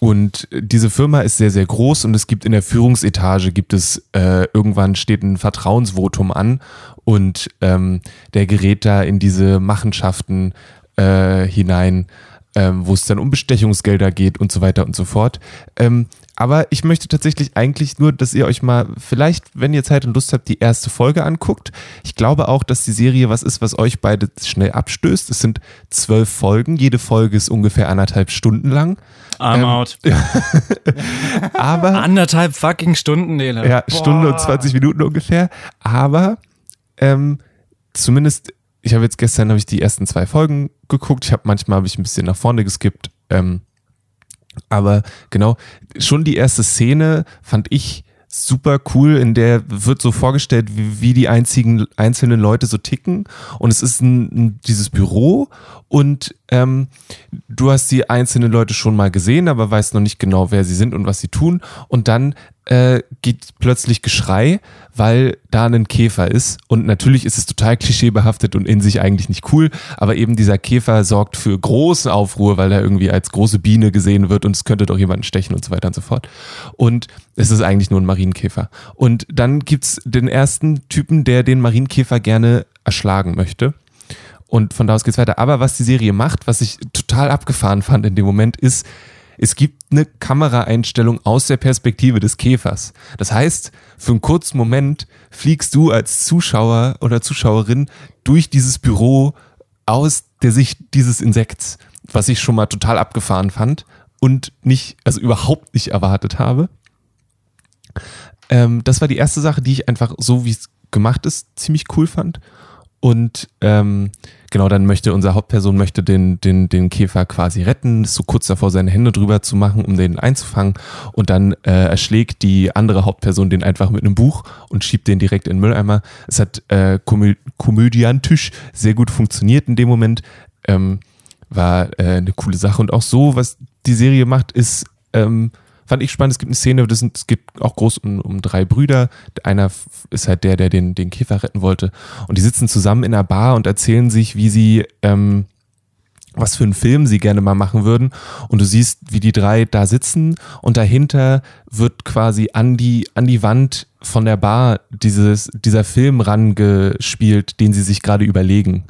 und diese Firma ist sehr, sehr groß und es gibt in der Führungsetage, gibt es äh, irgendwann steht ein Vertrauensvotum an und ähm, der gerät da in diese Machenschaften äh, hinein, ähm, wo es dann um Bestechungsgelder geht und so weiter und so fort. Ähm, aber ich möchte tatsächlich eigentlich nur, dass ihr euch mal vielleicht, wenn ihr Zeit und Lust habt, die erste Folge anguckt. Ich glaube auch, dass die Serie was ist, was euch beide schnell abstößt. Es sind zwölf Folgen. Jede Folge ist ungefähr anderthalb Stunden lang. I'm ähm, out. *laughs* aber. Anderthalb fucking Stunden, Nele. Ja, Boah. Stunde und 20 Minuten ungefähr. Aber ähm, zumindest ich habe jetzt gestern habe ich die ersten zwei Folgen geguckt. Ich habe manchmal habe ich ein bisschen nach vorne geskippt. Ähm, aber genau, schon die erste Szene fand ich super cool, in der wird so vorgestellt, wie, wie die einzigen einzelnen Leute so ticken. Und es ist ein, ein, dieses Büro und ähm, du hast die einzelnen Leute schon mal gesehen, aber weißt noch nicht genau, wer sie sind und was sie tun. Und dann äh, geht plötzlich Geschrei, weil da ein Käfer ist. Und natürlich ist es total klischeebehaftet und in sich eigentlich nicht cool, aber eben dieser Käfer sorgt für großen Aufruhr, weil er irgendwie als große Biene gesehen wird und es könnte doch jemanden stechen und so weiter und so fort. Und es ist eigentlich nur ein Marienkäfer. Und dann gibt's den ersten Typen, der den Marienkäfer gerne erschlagen möchte. Und von da aus geht's weiter. Aber was die Serie macht, was ich total abgefahren fand in dem Moment, ist, es gibt eine Kameraeinstellung aus der Perspektive des Käfers. Das heißt, für einen kurzen Moment fliegst du als Zuschauer oder Zuschauerin durch dieses Büro aus der Sicht dieses Insekts, was ich schon mal total abgefahren fand und nicht, also überhaupt nicht erwartet habe. Ähm, das war die erste Sache, die ich einfach so, wie es gemacht ist, ziemlich cool fand. Und ähm, genau, dann möchte unsere Hauptperson möchte den, den, den Käfer quasi retten, ist so kurz davor, seine Hände drüber zu machen, um den einzufangen. Und dann äh, erschlägt die andere Hauptperson den einfach mit einem Buch und schiebt den direkt in den Mülleimer. Es hat äh, komö komödiantisch sehr gut funktioniert in dem Moment. Ähm, war äh, eine coole Sache. Und auch so, was die Serie macht, ist ähm, fand ich spannend. Es gibt eine Szene, das sind, es geht auch groß um, um drei Brüder. Einer ist halt der, der den, den Käfer retten wollte. Und die sitzen zusammen in einer Bar und erzählen sich, wie sie, ähm, was für einen Film sie gerne mal machen würden. Und du siehst, wie die drei da sitzen und dahinter wird quasi an die, an die Wand von der Bar dieses, dieser Film rangespielt, den sie sich gerade überlegen.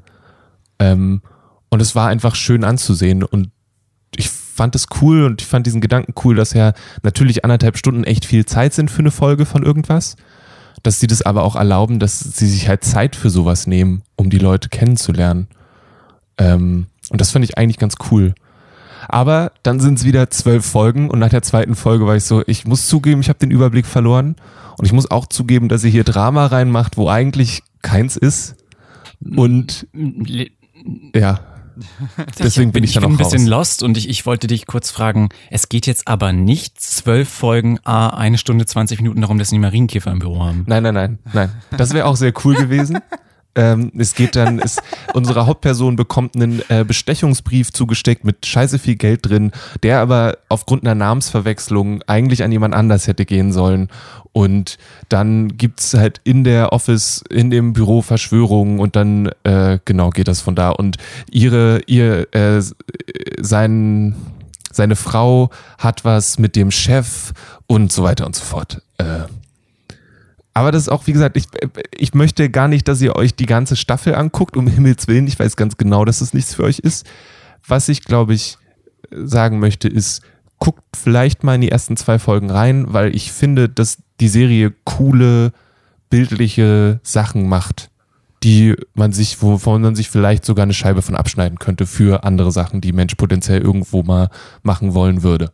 Ähm, und es war einfach schön anzusehen und fand es cool und ich fand diesen Gedanken cool, dass ja natürlich anderthalb Stunden echt viel Zeit sind für eine Folge von irgendwas. Dass sie das aber auch erlauben, dass sie sich halt Zeit für sowas nehmen, um die Leute kennenzulernen. Ähm, und das fand ich eigentlich ganz cool. Aber dann sind es wieder zwölf Folgen und nach der zweiten Folge war ich so, ich muss zugeben, ich habe den Überblick verloren. Und ich muss auch zugeben, dass ihr hier Drama reinmacht, wo eigentlich keins ist. Und ja, *laughs* Deswegen bin ich, ich dann bin auch ein bisschen raus. lost und ich, ich wollte dich kurz fragen, es geht jetzt aber nicht zwölf Folgen, a eine Stunde 20 Minuten darum, dass die Marienkäfer im Büro haben. Nein, nein, nein, nein. Das wäre auch sehr cool gewesen. *laughs* Ähm, es geht dann, es, *laughs* unsere Hauptperson bekommt einen äh, Bestechungsbrief zugesteckt mit scheiße viel Geld drin, der aber aufgrund einer Namensverwechslung eigentlich an jemand anders hätte gehen sollen. Und dann gibt's halt in der Office, in dem Büro Verschwörungen und dann, äh, genau, geht das von da. Und ihre, ihr, äh, sein, seine Frau hat was mit dem Chef und so weiter und so fort. Äh, aber das ist auch, wie gesagt, ich, ich möchte gar nicht, dass ihr euch die ganze Staffel anguckt, um *laughs* Himmels Willen. Ich weiß ganz genau, dass es nichts für euch ist. Was ich, glaube ich, sagen möchte, ist, guckt vielleicht mal in die ersten zwei Folgen rein, weil ich finde, dass die Serie coole, bildliche Sachen macht, die man sich, wovon man sich vielleicht sogar eine Scheibe von abschneiden könnte für andere Sachen, die Mensch potenziell irgendwo mal machen wollen würde.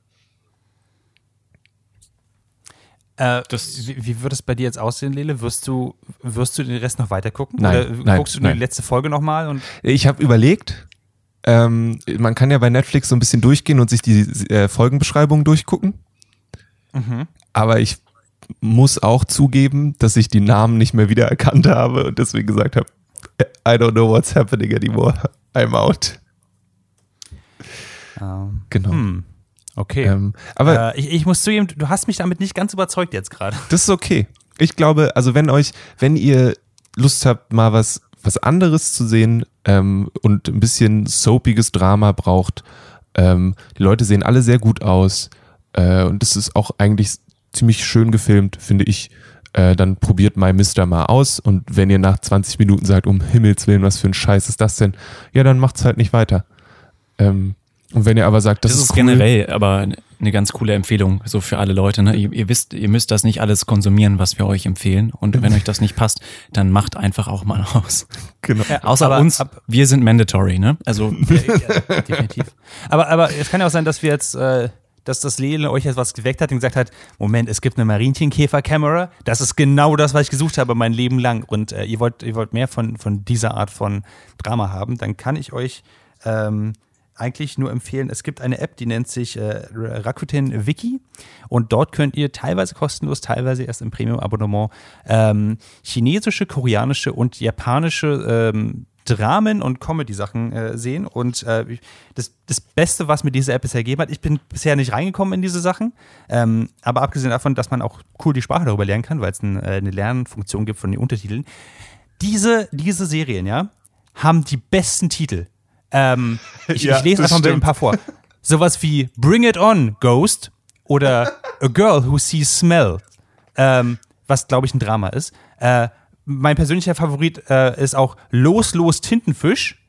Äh, wie, wie wird es bei dir jetzt aussehen, Lele? Wirst du, wirst du den Rest noch weiter gucken? Nein, Oder nein, guckst du nein. die letzte Folge nochmal? Ich habe überlegt, ähm, man kann ja bei Netflix so ein bisschen durchgehen und sich die äh, Folgenbeschreibungen durchgucken. Aber ich muss auch zugeben, dass ich die Namen nicht mehr wiedererkannt habe und deswegen gesagt habe, I don't know what's happening anymore. I'm out. ähm, Genau. hm, okay. Ähm, aber äh, ich, ich muss zugeben, du hast mich damit nicht ganz überzeugt jetzt gerade. das ist okay. Ich glaube, also wenn euch, wenn ihr Lust habt, mal was, was anderes zu sehen ähm, und ein bisschen soapiges Drama braucht, ähm, die Leute sehen alle sehr gut aus äh, und das ist auch eigentlich ziemlich schön gefilmt, finde ich. Äh, dann probiert My Mister mal aus und wenn ihr nach 20 Minuten sagt, um Himmels Willen, was für ein Scheiß ist das denn? Ja, dann macht's halt nicht weiter. Ähm, und wenn ihr aber sagt, das, Das, ist, ist cool, generell aber eine ganz coole Empfehlung, so für alle Leute. Ne? Ihr, ihr wisst, ihr müsst das nicht alles konsumieren, was wir euch empfehlen. Und wenn euch das nicht passt, dann macht einfach auch mal aus. genau. Außer aber uns, ab- wir sind mandatory, ne? Also ja, definitiv. Aber, aber es kann ja auch sein, dass wir jetzt, äh, dass das Lele euch jetzt was geweckt hat und gesagt hat, Moment, es gibt eine Marienchenkäfer-Kamera. Das ist genau das, was ich gesucht habe mein Leben lang. Und äh, ihr wollt, ihr wollt mehr von, von dieser Art von Drama haben, dann kann ich euch ähm, eigentlich nur empfehlen, es gibt eine App, die nennt sich äh, Rakuten Wiki und dort könnt ihr teilweise kostenlos, teilweise erst im Premium-Abonnement ähm, chinesische, koreanische und japanische ähm, Dramen und Comedy-Sachen äh, sehen. Und äh, das, das Beste, was mir diese App bisher gegeben hat, ich bin bisher nicht reingekommen in diese Sachen. Ähm, aber abgesehen davon, dass man auch cool die Sprache darüber lernen kann, weil es ein, äh, eine Lernfunktion gibt von den Untertiteln. Diese, diese Serien, ja, haben die besten Titel. Ähm, ich, Ja, ich lese einfach mal ein stimmt. paar vor. Sowas wie Bring It On, Ghost oder A Girl Who Sees Smell, ähm, was glaube ich ein Drama ist. Äh, mein persönlicher Favorit äh, ist auch Los, Los, Tintenfisch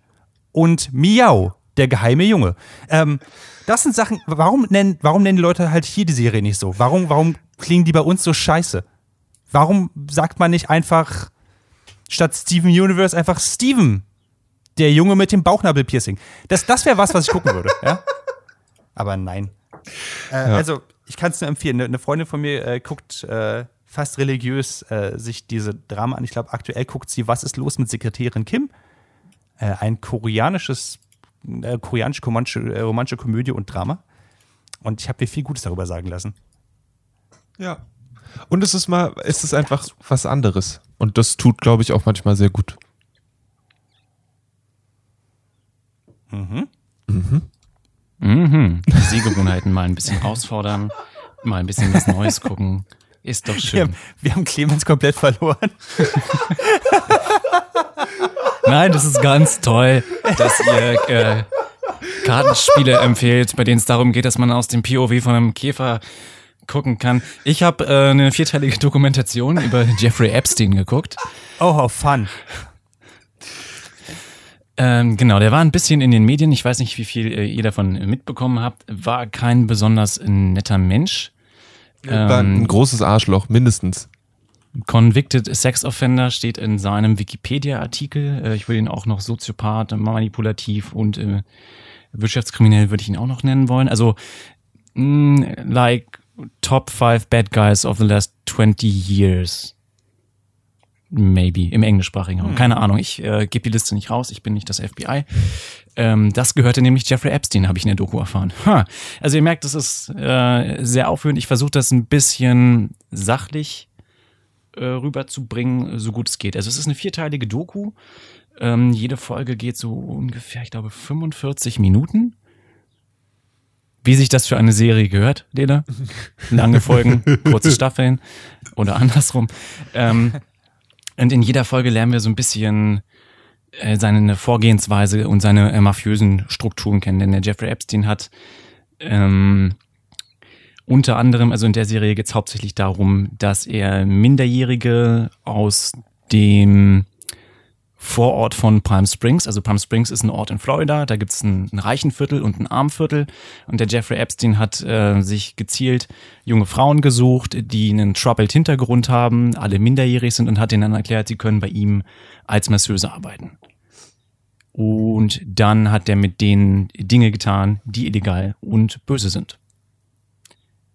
und Miau, der geheime Junge. Ähm, das sind Sachen, warum nennen, warum nennen die Leute halt hier die Serie nicht so? Warum, warum klingen die bei uns so scheiße? Warum sagt man nicht einfach statt Steven Universe einfach Steven, der Junge mit dem Bauchnabelpiercing? Das, das wäre was, was ich gucken würde, ja? Aber nein. Äh, Also, ich kann es nur empfehlen. Eine- Freundin von mir äh, guckt äh, fast religiös äh, sich diese Drama an. Ich glaube, aktuell guckt sie Was ist los mit Sekretärin Kim? Äh, ein koreanisches, äh, koreanische romantische, äh, romantische Komödie und Drama. Und ich habe mir viel Gutes darüber sagen lassen. Ja. Und es ist mal, es ist einfach was anderes. Und das tut, glaube ich, auch manchmal sehr gut. Mhm. Die Sehgewohnheiten mal ein bisschen herausfordern, mal ein bisschen was Neues gucken. Ist doch Wir schön. haben, wir haben Clemens komplett verloren. *laughs* Nein, das ist ganz toll, dass ihr äh, Kartenspiele empfehlt, bei denen es darum geht, dass man aus dem POV von einem Käfer gucken kann. Ich habe äh, eine vierteilige Dokumentation über Jeffrey Epstein geguckt. Oh, how fun. Ähm, genau, der war ein bisschen in den Medien. Ich weiß nicht, wie viel äh, ihr davon mitbekommen habt. War kein besonders netter Mensch. War Ähm, ein großes Arschloch, mindestens. Convicted Sex Offender steht in seinem Wikipedia-Artikel. Äh, Ich will ihn auch noch Soziopath, manipulativ und äh, wirtschaftskriminell würde ich ihn auch noch nennen wollen. Also, mh, like top five bad guys of the last 20 years. Maybe, im englischsprachigen Raum. Keine Ahnung, ich äh, gebe die Liste nicht raus, ich bin nicht das FBI. Ähm, das gehörte nämlich Jeffrey Epstein, habe ich in der Doku erfahren. Ha. Also ihr merkt, das ist äh, sehr aufführend. Ich versuche das ein bisschen sachlich äh, rüberzubringen, so gut es geht. Also es ist eine vierteilige Doku. Ähm, jede Folge geht so ungefähr, ich glaube, 45 Minuten. Wie sich das für eine Serie gehört, Lena. *laughs* Lange Folgen, kurze Staffeln oder andersrum. Ähm, und in jeder Folge lernen wir so ein bisschen äh, seine Vorgehensweise und seine äh, mafiösen Strukturen kennen. Denn der Jeffrey Epstein hat ähm, unter anderem, also in der Serie geht es hauptsächlich darum, dass er Minderjährige aus dem Vorort von Palm Springs, also Palm Springs ist ein Ort in Florida, da gibt es ein, ein Reichenviertel und ein Armviertel und der Jeffrey Epstein hat äh, sich gezielt junge Frauen gesucht, die einen troubled Hintergrund haben, alle minderjährig sind und hat ihnen dann erklärt, sie können bei ihm als Masseuse arbeiten. Und dann hat er mit denen Dinge getan, die illegal und böse sind.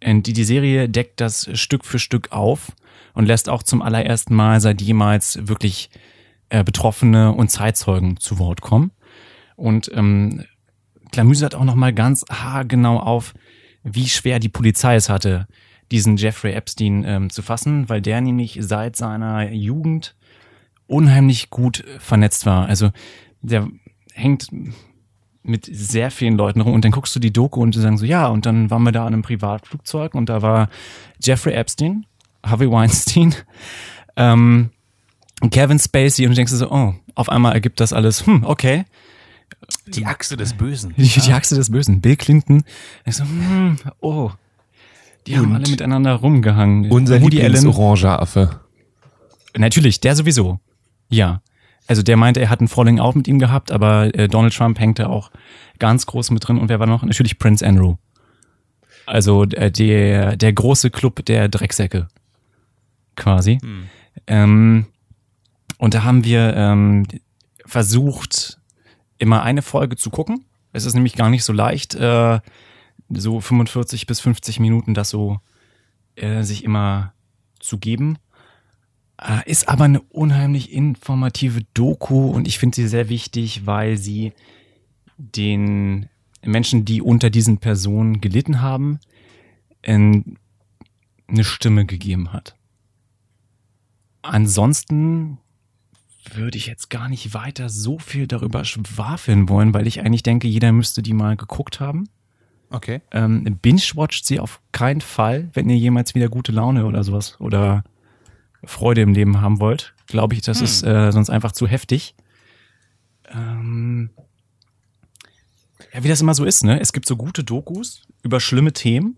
Und die, die Serie deckt das Stück für Stück auf und lässt auch zum allerersten Mal seit jemals wirklich äh, Betroffene und Zeitzeugen zu Wort kommen. Und ähm, klamüsert auch nochmal ganz haargenau auf, wie schwer die Polizei es hatte, diesen Jeffrey Epstein ähm, zu fassen, weil der nämlich seit seiner Jugend unheimlich gut vernetzt war. Also der hängt mit sehr vielen Leuten rum und dann guckst du die Doku und die sagen so, ja, und dann waren wir da an einem Privatflugzeug und da war Jeffrey Epstein, Harvey Weinstein, *laughs* ähm, Kevin Spacey und du denkst dir so, oh, auf einmal ergibt das alles, hm, okay. Die Achse des Bösen. Die, die Achse des Bösen. Bill Clinton. Ich so, hm, oh. Die haben Und alle miteinander rumgehangen. Unser Woody Allen. Lieblings-Orange-Affe. Natürlich, der sowieso. Ja. Also der meinte, er hat ein Falling Out mit ihm gehabt, aber äh, Donald Trump hängt da auch ganz groß mit drin. Und wer war noch? Natürlich Prince Andrew. Also äh, der, der große Club der Drecksäcke. Quasi. Ähm, und da haben wir ähm, versucht, immer eine Folge zu gucken. Es ist nämlich gar nicht so leicht, äh, so 45 bis 50 Minuten das so äh, sich immer zu geben. Äh, Ist aber eine unheimlich informative Doku und ich finde sie sehr wichtig, weil sie den Menschen, die unter diesen Personen gelitten haben, in- eine Stimme gegeben hat. Ansonsten würde ich jetzt gar nicht weiter so viel darüber schwafeln wollen, weil ich eigentlich denke, jeder müsste die mal geguckt haben. Okay. Ähm, Binge-watcht sie auf keinen Fall, wenn ihr jemals wieder gute Laune oder sowas oder Freude im Leben haben wollt. Glaube ich, das Hm. ist äh, sonst einfach zu heftig. Ähm, ja, wie das immer so ist, ne? Es gibt so gute Dokus über schlimme Themen.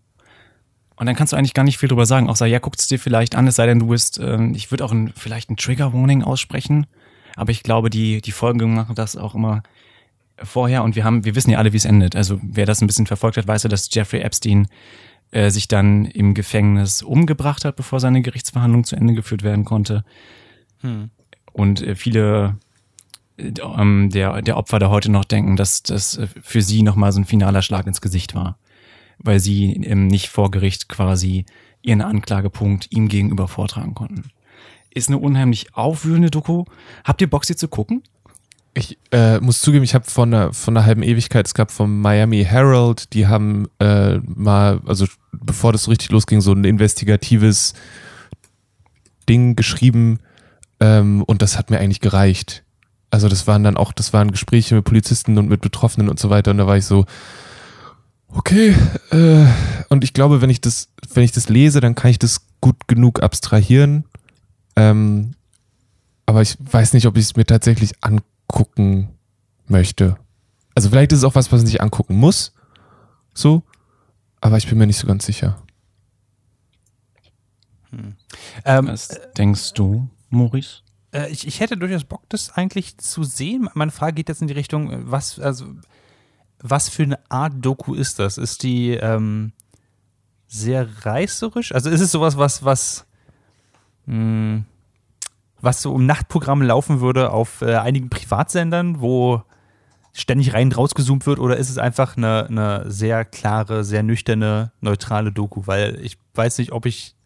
Und dann kannst du eigentlich gar nicht viel drüber sagen. Auch sagen, ja, guck es dir vielleicht an, es sei denn, du bist, ähm, ich würde auch ein, vielleicht ein Trigger-Warning aussprechen. Aber ich glaube, die, die Folgen machen das auch immer vorher und wir haben, wir wissen ja alle, wie es endet. Also wer das ein bisschen verfolgt hat, weiß ja, dass Jeffrey Epstein äh, sich dann im Gefängnis umgebracht hat, bevor seine Gerichtsverhandlung zu Ende geführt werden konnte. Hm. Und äh, viele äh, der, der Opfer da heute noch denken, dass das äh, für sie nochmal so ein finaler Schlag ins Gesicht war. Weil sie ähm, nicht vor Gericht quasi ihren Anklagepunkt ihm gegenüber vortragen konnten. Ist eine unheimlich aufwühlende Doku. Habt ihr Bock, sie zu gucken? Ich äh, muss zugeben, ich habe von einer, von halben Ewigkeit, es gab vom Miami Herald, die haben äh, mal, also bevor das so richtig losging, so ein investigatives Ding geschrieben ähm, und das hat mir eigentlich gereicht. Also das waren dann auch, das waren Gespräche mit Polizisten und mit Betroffenen und so weiter und da war ich so, okay, äh, und ich glaube, wenn ich das, wenn ich das lese, dann kann ich das gut genug abstrahieren. Ähm, aber ich weiß nicht, ob ich es mir tatsächlich angucken möchte. Also vielleicht ist es auch was, was man sich angucken muss. So. Aber ich bin mir nicht so ganz sicher. Ähm, Was denkst du, Maurice? Äh, ich, ich hätte durchaus Bock, das eigentlich zu sehen. Meine Frage geht jetzt in die Richtung, äh, was, also, was für eine Art Doku ist das? Ist die ähm, sehr reißerisch? Also ist es sowas, was, was, mh, was so im Nachtprogramm laufen würde auf äh, einigen Privatsendern, wo ständig rein und rausgezoomt wird, oder ist es einfach eine, eine sehr klare, sehr nüchterne, neutrale Doku? Weil ich weiß nicht, ob ich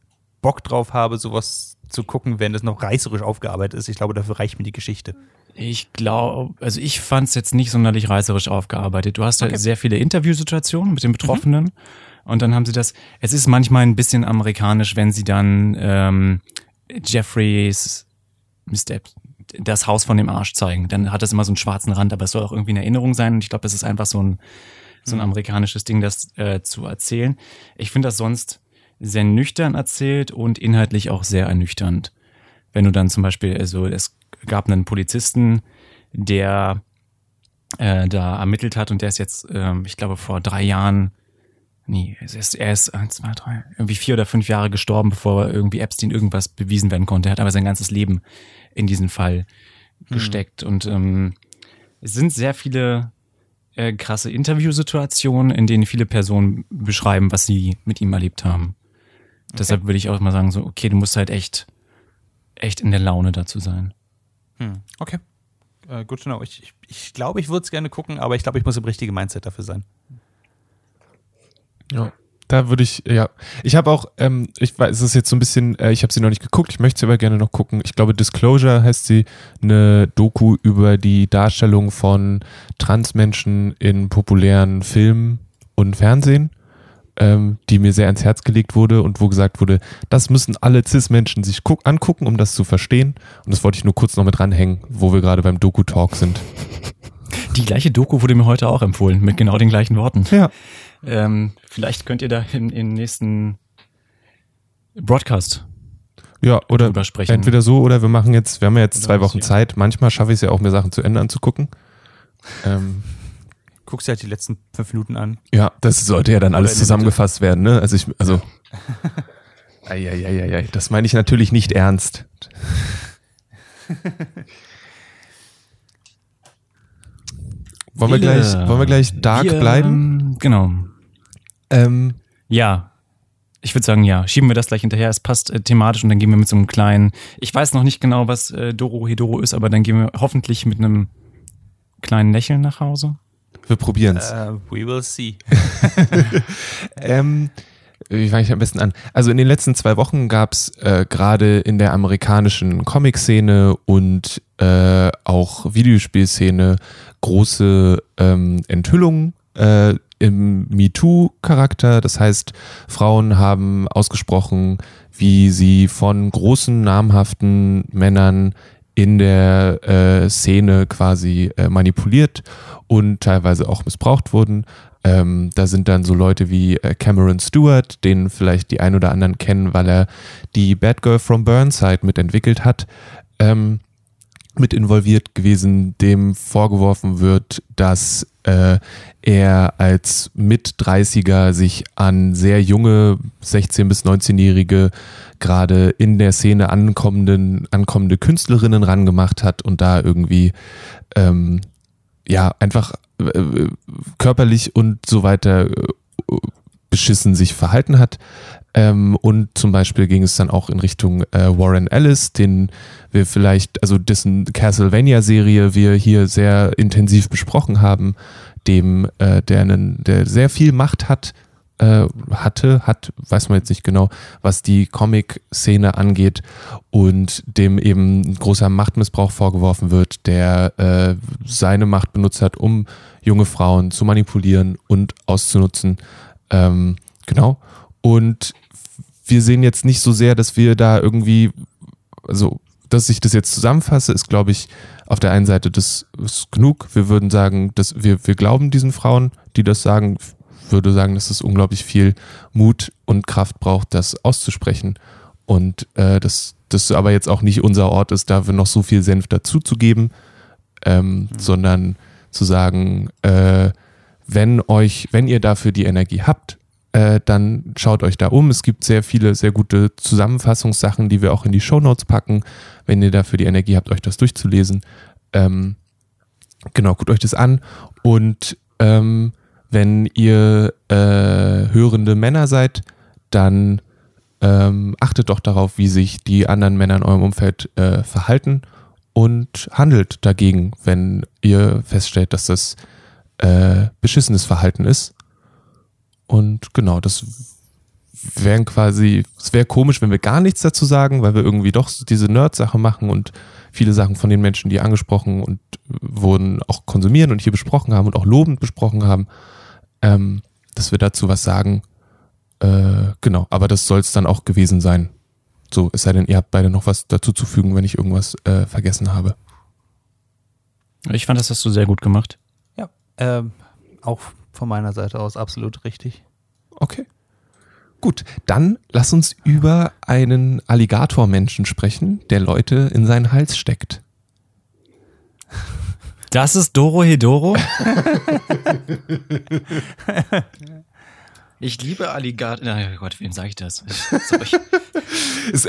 Bock drauf habe, sowas zu gucken, wenn das noch reißerisch aufgearbeitet ist. Ich glaube, dafür reicht mir die Geschichte. Ich glaube, also ich fand es jetzt nicht sonderlich reißerisch aufgearbeitet. Du hast halt sehr viele Interviewsituationen mit den Betroffenen und dann haben sie das. Es ist manchmal ein bisschen amerikanisch, wenn sie dann ähm, Jeffreys Mr. Ep- das Haus von dem Arsch zeigen. Dann hat das immer so einen schwarzen Rand, aber es soll auch irgendwie eine Erinnerung sein. Und ich glaube, das ist einfach so ein so ein amerikanisches Ding, das äh, zu erzählen. Ich finde das sonst sehr nüchtern erzählt und inhaltlich auch sehr ernüchternd. Wenn du dann zum Beispiel, also es gab einen Polizisten, der äh, da ermittelt hat und der ist jetzt, ähm, ich glaube, vor drei Jahren, nee, es ist, er ist eins, zwei, drei, irgendwie vier oder fünf Jahre gestorben, bevor irgendwie Epstein irgendwas bewiesen werden konnte. Er hat aber sein ganzes Leben in diesen Fall gesteckt und ähm, es sind sehr viele äh, krasse Interviewsituationen, in denen viele Personen beschreiben, was sie mit ihm erlebt haben. Deshalb würde ich auch mal sagen, so, okay, du musst halt echt, echt in der Laune dazu sein. Hm. Okay. Äh, gut to know. Ich, ich, ich glaube, ich würde es gerne gucken, aber ich glaube, ich muss im richtigen Mindset dafür sein. Ja. Da würde ich, ja. Ich habe auch, ähm, ich weiß, es ist jetzt so ein bisschen, äh, ich habe sie noch nicht geguckt, ich möchte sie aber gerne noch gucken. Ich glaube, Disclosure heißt sie, eine Doku über die Darstellung von Transmenschen in populären Filmen und Fernsehen, ähm, die mir sehr ans Herz gelegt wurde und wo gesagt wurde, das müssen alle Cis-Menschen sich guck angucken, um das zu verstehen. Und das wollte ich nur kurz noch mit dranhängen, wo wir gerade beim Doku-Talk sind. Die gleiche Doku wurde mir heute auch empfohlen, mit genau den gleichen Worten. Ja. Ähm, vielleicht könnt ihr da im, im nächsten Broadcast Ja, oder drüber sprechen. entweder so oder wir machen jetzt, wir haben ja jetzt Oder zwei Wochen. Zeit. Manchmal schaffe ich es ja auch, mir Sachen zu Ende anzugucken. Ähm, Guckst dir halt die letzten fünf Minuten an. ja, das sollte ja dann alles zusammengefasst werden, ne? Also ich, also. Eieieiei, *laughs* das meine ich natürlich nicht ernst. *laughs* wollen wir gleich, wollen wir gleich dark Wir, bleiben? Genau. Ähm, Ja. Ich würde sagen, ja. Schieben wir das gleich hinterher. Es passt äh, thematisch und dann gehen wir mit so einem kleinen. Ich weiß noch nicht genau, was äh, Doro Hedoro ist, aber dann gehen wir hoffentlich mit einem kleinen Lächeln nach Hause. Wir probieren es. Äh, we will see. *laughs* *laughs* Ähm, wie fange ich am besten an? Also in den letzten zwei Wochen gab es äh, gerade in der amerikanischen Comic-Szene und äh, auch Videospielszene große ähm, Enthüllungen äh, im MeToo-Charakter. Das heißt, Frauen haben ausgesprochen, wie sie von großen, namhaften Männern in der äh, Szene quasi äh, manipuliert und teilweise auch missbraucht wurden. Ähm, da sind dann so Leute wie äh, Cameron Stewart, den vielleicht die ein oder anderen kennen, weil er die Bad Girl from Burnside mitentwickelt hat. Ähm, mit involviert gewesen, dem vorgeworfen wird, dass äh, er als Mit-30er sich an sehr junge 16- bis 19-Jährige gerade in der Szene ankommenden, ankommende Künstlerinnen rangemacht hat und da irgendwie ähm, ja einfach äh, körperlich und so weiter äh, beschissen sich verhalten hat. Ähm, und zum Beispiel ging es dann auch in Richtung äh, Warren Ellis, den wir vielleicht, also dessen Castlevania-Serie wir hier sehr intensiv besprochen haben, dem, äh, der, einen, der sehr viel Macht hat, äh, hatte, hat, weiß man jetzt nicht genau, was die Comic-Szene angeht und dem eben großer Machtmissbrauch vorgeworfen wird, der äh, seine Macht benutzt hat, um junge Frauen zu manipulieren und auszunutzen. Ähm, genau. Und wir sehen jetzt nicht so sehr, dass wir da irgendwie, also, dass ich das jetzt zusammenfasse, ist, glaube ich, auf der einen Seite das ist genug. Wir würden sagen, dass wir, wir glauben diesen Frauen, die das sagen, würde sagen, dass es unglaublich viel Mut und Kraft braucht, das auszusprechen. Und äh, dass das aber jetzt auch nicht unser Ort ist, da wir noch so viel Senf dazuzugeben, ähm, mhm. sondern zu sagen, äh, wenn euch, wenn ihr dafür die Energie habt, äh, dann schaut euch da um. Es gibt sehr viele, sehr gute Zusammenfassungssachen, die wir auch in die Shownotes packen, wenn ihr dafür die Energie habt, euch das durchzulesen. Ähm, genau, guckt euch das an. Und ähm, wenn ihr äh, hörende Männer seid, dann ähm, achtet doch darauf, wie sich die anderen Männer in eurem Umfeld äh, verhalten und handelt dagegen, wenn ihr feststellt, dass das äh, beschissenes Verhalten ist. Und genau, das wären quasi, es wäre komisch, wenn wir gar nichts dazu sagen, weil wir irgendwie doch diese Nerd-Sache machen und viele Sachen von den Menschen, die angesprochen und wurden, auch konsumieren und hier besprochen haben und auch lobend besprochen haben, ähm, dass wir dazu was sagen. Äh, genau, aber das soll es dann auch gewesen sein. So, es sei denn, ihr habt beide noch was dazu zu fügen, wenn ich irgendwas äh, vergessen habe. Ich fand, das hast du sehr gut gemacht. Ja, ähm, auch von meiner Seite aus absolut richtig. Okay. Gut, dann lass uns über einen Alligatormenschen sprechen, der Leute in seinen Hals steckt. Das ist Doro Hedoro? ich liebe Alligator. Na Gott, wem sage ich das? *laughs*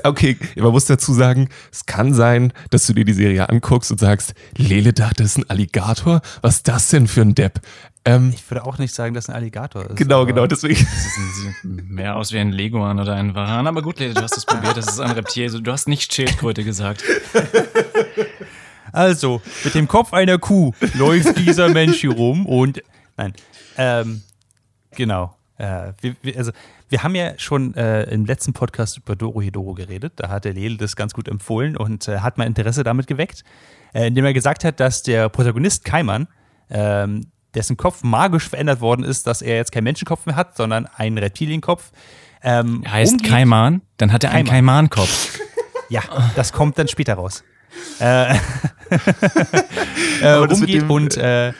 Okay, man muss dazu sagen, es kann sein, dass du dir die Serie anguckst und sagst, Lele dachte, das ist ein Alligator? Was ist das denn für ein Depp? Ähm, ich würde auch nicht sagen, dass ein Alligator ist. Genau, genau, deswegen. Das sieht mehr aus wie ein Leguan oder ein Varan. Aber gut, Lele, du hast es probiert. Das ist ein Reptil. Also, du hast nicht Schildkröte gesagt. Also, mit dem Kopf einer Kuh läuft dieser Mensch hier rum und. Nein. Ähm, genau. Äh, wir, wir, also, wir haben ja schon äh, im letzten Podcast über Doro Hedoro geredet. Da hat der Lele das ganz gut empfohlen und äh, hat mein Interesse damit geweckt, äh, indem er gesagt hat, dass der Protagonist Kaiman, ähm, dessen Kopf magisch verändert worden ist, dass er jetzt keinen Menschenkopf mehr hat, sondern einen Reptilienkopf. Ähm, er heißt umgeht. Kaiman, dann hat er einen Kaiman-Kopf. *laughs* Ja, das kommt dann später raus. äh, *laughs* äh, umgeht und äh,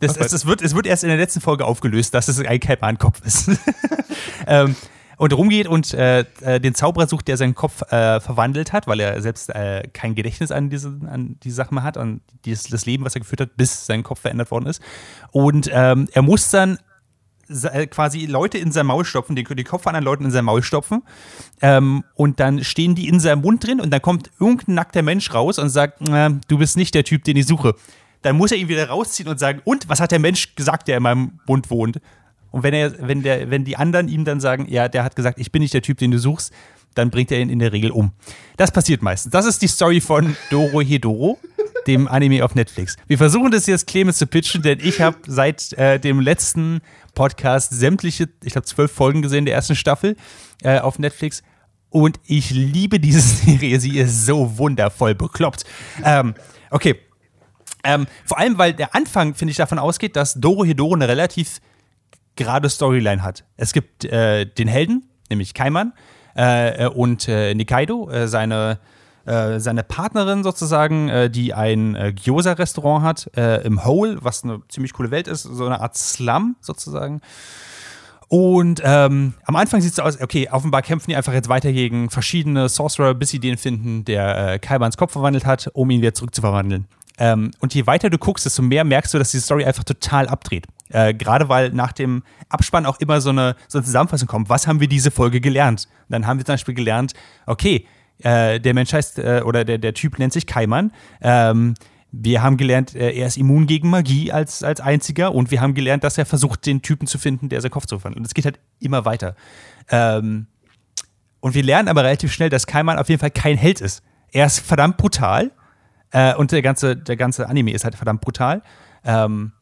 das, es, es, wird, es wird erst in der letzten Folge aufgelöst, dass es ein Kaiman-Kopf ist. *laughs* ähm, und rumgeht und äh, äh, den Zauberer sucht, der seinen Kopf äh, verwandelt hat, weil er selbst äh, kein Gedächtnis an diese, an die Sachen mehr hat, an dieses, das Leben, was er geführt hat, bis sein Kopf verändert worden ist. Und ähm, er muss dann äh, quasi Leute in sein Maul stopfen, die, die Kopf anderen Leuten in sein Maul stopfen. Ähm, und dann stehen die in seinem Mund drin und dann kommt irgendein nackter Mensch raus und sagt, du bist nicht der Typ, den ich suche. Dann muss er ihn wieder rausziehen und sagen, und was hat der Mensch gesagt, der in meinem Mund wohnt? Und wenn er, wenn der, wenn die anderen ihm dann sagen, ja, der hat gesagt, ich bin nicht der Typ, den du suchst, dann bringt er ihn in der Regel um. Das passiert meistens. Das ist die Story von Doro Hedoro, dem Anime auf Netflix. Wir versuchen das jetzt Clemens zu pitchen, denn ich habe seit äh, dem letzten Podcast sämtliche, ich glaube, zwölf Folgen gesehen der ersten Staffel äh, auf Netflix. Und ich liebe diese *laughs* Serie. Sie ist so wundervoll bekloppt. Ähm, okay. Ähm, vor allem, weil der Anfang, finde ich, davon ausgeht, dass Doro Hedoro eine relativ gerade Storyline hat. Es gibt äh, den Helden, nämlich Kaiman, äh, und äh, Nikaido, äh, seine äh, seine Partnerin sozusagen, äh, die ein äh, Gyoza-Restaurant hat äh, im Hole, was eine ziemlich coole Welt ist, so eine Art Slum sozusagen. Und ähm, am Anfang sieht es so aus, okay, offenbar kämpfen die einfach jetzt weiter gegen verschiedene Sorcerer, bis sie den finden, der äh, Kaibans Kopf verwandelt hat, um ihn wieder zurückzuverwandeln. Ähm, und je weiter du guckst, desto mehr merkst du, dass die Story einfach total abdreht. Äh, Gerade weil nach dem Abspann auch immer so eine, so eine Zusammenfassung kommt. Was haben wir diese Folge gelernt? Und dann haben wir zum Beispiel gelernt, okay, äh, der Mensch heißt, äh, oder der, der Typ nennt sich Kaiman. Ähm, wir haben gelernt, äh, er ist immun gegen Magie als, als einziger und wir haben gelernt, dass er versucht, den Typen zu finden, der seinen Kopf zu verwandeln. Und es geht halt immer weiter. Ähm, und wir lernen aber relativ schnell, dass Kaiman auf jeden Fall kein Held ist. Er ist verdammt brutal äh, und der ganze, der ganze Anime ist halt verdammt brutal. Ähm,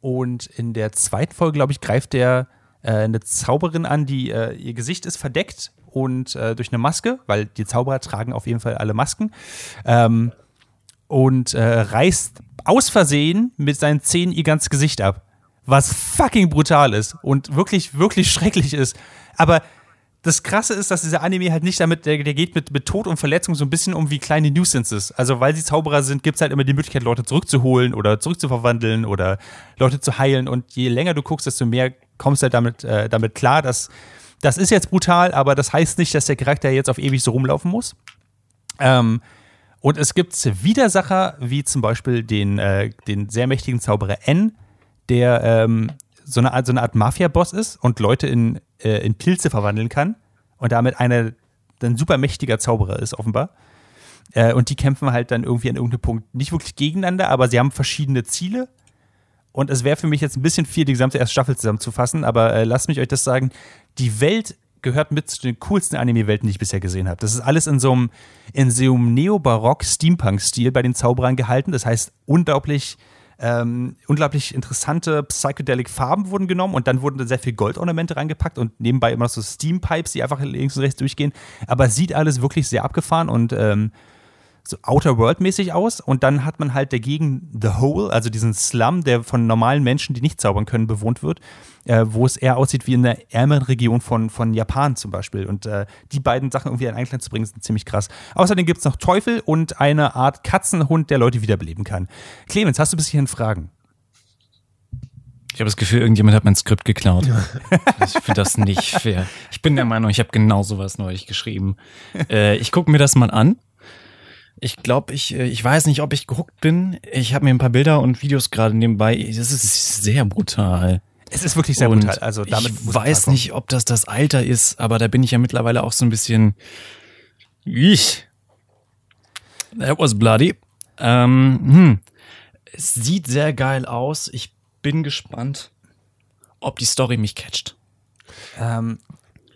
und in der zweiten Folge, glaube ich, greift der äh, eine Zauberin an, die äh, ihr Gesicht ist verdeckt und äh, durch eine Maske, weil die Zauberer tragen auf jeden Fall alle Masken. Ähm, und äh, reißt aus Versehen mit seinen Zähnen ihr ganzes Gesicht ab. Was fucking brutal ist und wirklich, wirklich schrecklich ist. Aber das Krasse ist, dass dieser Anime halt nicht damit, der, der geht mit, mit Tod und Verletzung so ein bisschen um wie kleine Nuisances. Also, weil sie Zauberer sind, gibt es halt immer die Möglichkeit, Leute zurückzuholen oder zurückzuverwandeln oder Leute zu heilen. Und je länger du guckst, desto mehr kommst du halt damit, äh, damit klar, dass das ist jetzt brutal, aber das heißt nicht, dass der Charakter jetzt auf ewig so rumlaufen muss. Ähm, und es gibt Widersacher, wie zum Beispiel den, äh, den sehr mächtigen Zauberer N, der ähm, so, eine Art, so eine Art Mafia-Boss ist und Leute in, äh, in Pilze verwandeln kann und damit einer, ein super mächtiger Zauberer ist, offenbar. Äh, und die kämpfen halt dann irgendwie an irgendeinem Punkt nicht wirklich gegeneinander, aber sie haben verschiedene Ziele. Und es wäre für mich jetzt ein bisschen viel, die gesamte erste Staffel zusammenzufassen, aber äh, lasst mich euch das sagen. Die Welt gehört mit zu den coolsten Anime-Welten, die ich bisher gesehen habe. Das ist alles in so einem, in so einem Neobarock-Steampunk-Stil bei den Zauberern gehalten. Das heißt, unglaublich, ähm, unglaublich interessante psychedelic Farben wurden genommen und dann wurden da sehr viel Goldornamente reingepackt und nebenbei immer noch so Steam-Pipes, die einfach links und rechts durchgehen. Aber sieht alles wirklich sehr abgefahren und ähm, so Outer World-mäßig aus und dann hat man halt dagegen The Hole, also diesen Slum, der von normalen Menschen, die nicht zaubern können, bewohnt wird, äh, wo es eher aussieht wie in der ärmeren Region von, von Japan zum Beispiel. Und äh, die beiden Sachen irgendwie in Einklang zu bringen, sind ziemlich krass. Außerdem gibt es noch Teufel und eine Art Katzenhund, der Leute wiederbeleben kann. Clemens, hast du bis hierhin Fragen? Ich habe das Gefühl, irgendjemand hat mein Skript geklaut. *laughs* ich finde das nicht fair. Ich bin der Meinung, ich habe genau sowas neulich geschrieben. Äh, ich gucke mir das mal an ich glaube, ich, äh, ich weiß nicht, ob ich gehuckt bin. Ich habe mir ein paar Bilder und Videos gerade nebenbei. Das ist sehr brutal. Es ist wirklich sehr und brutal. Also damit ich weiß nicht, ob das das Alter ist, aber da bin ich ja mittlerweile auch so ein bisschen. Ich. That was bloody. Ähm, hm. Es sieht sehr geil aus. Ich bin gespannt, ob die Story mich catcht. Ähm,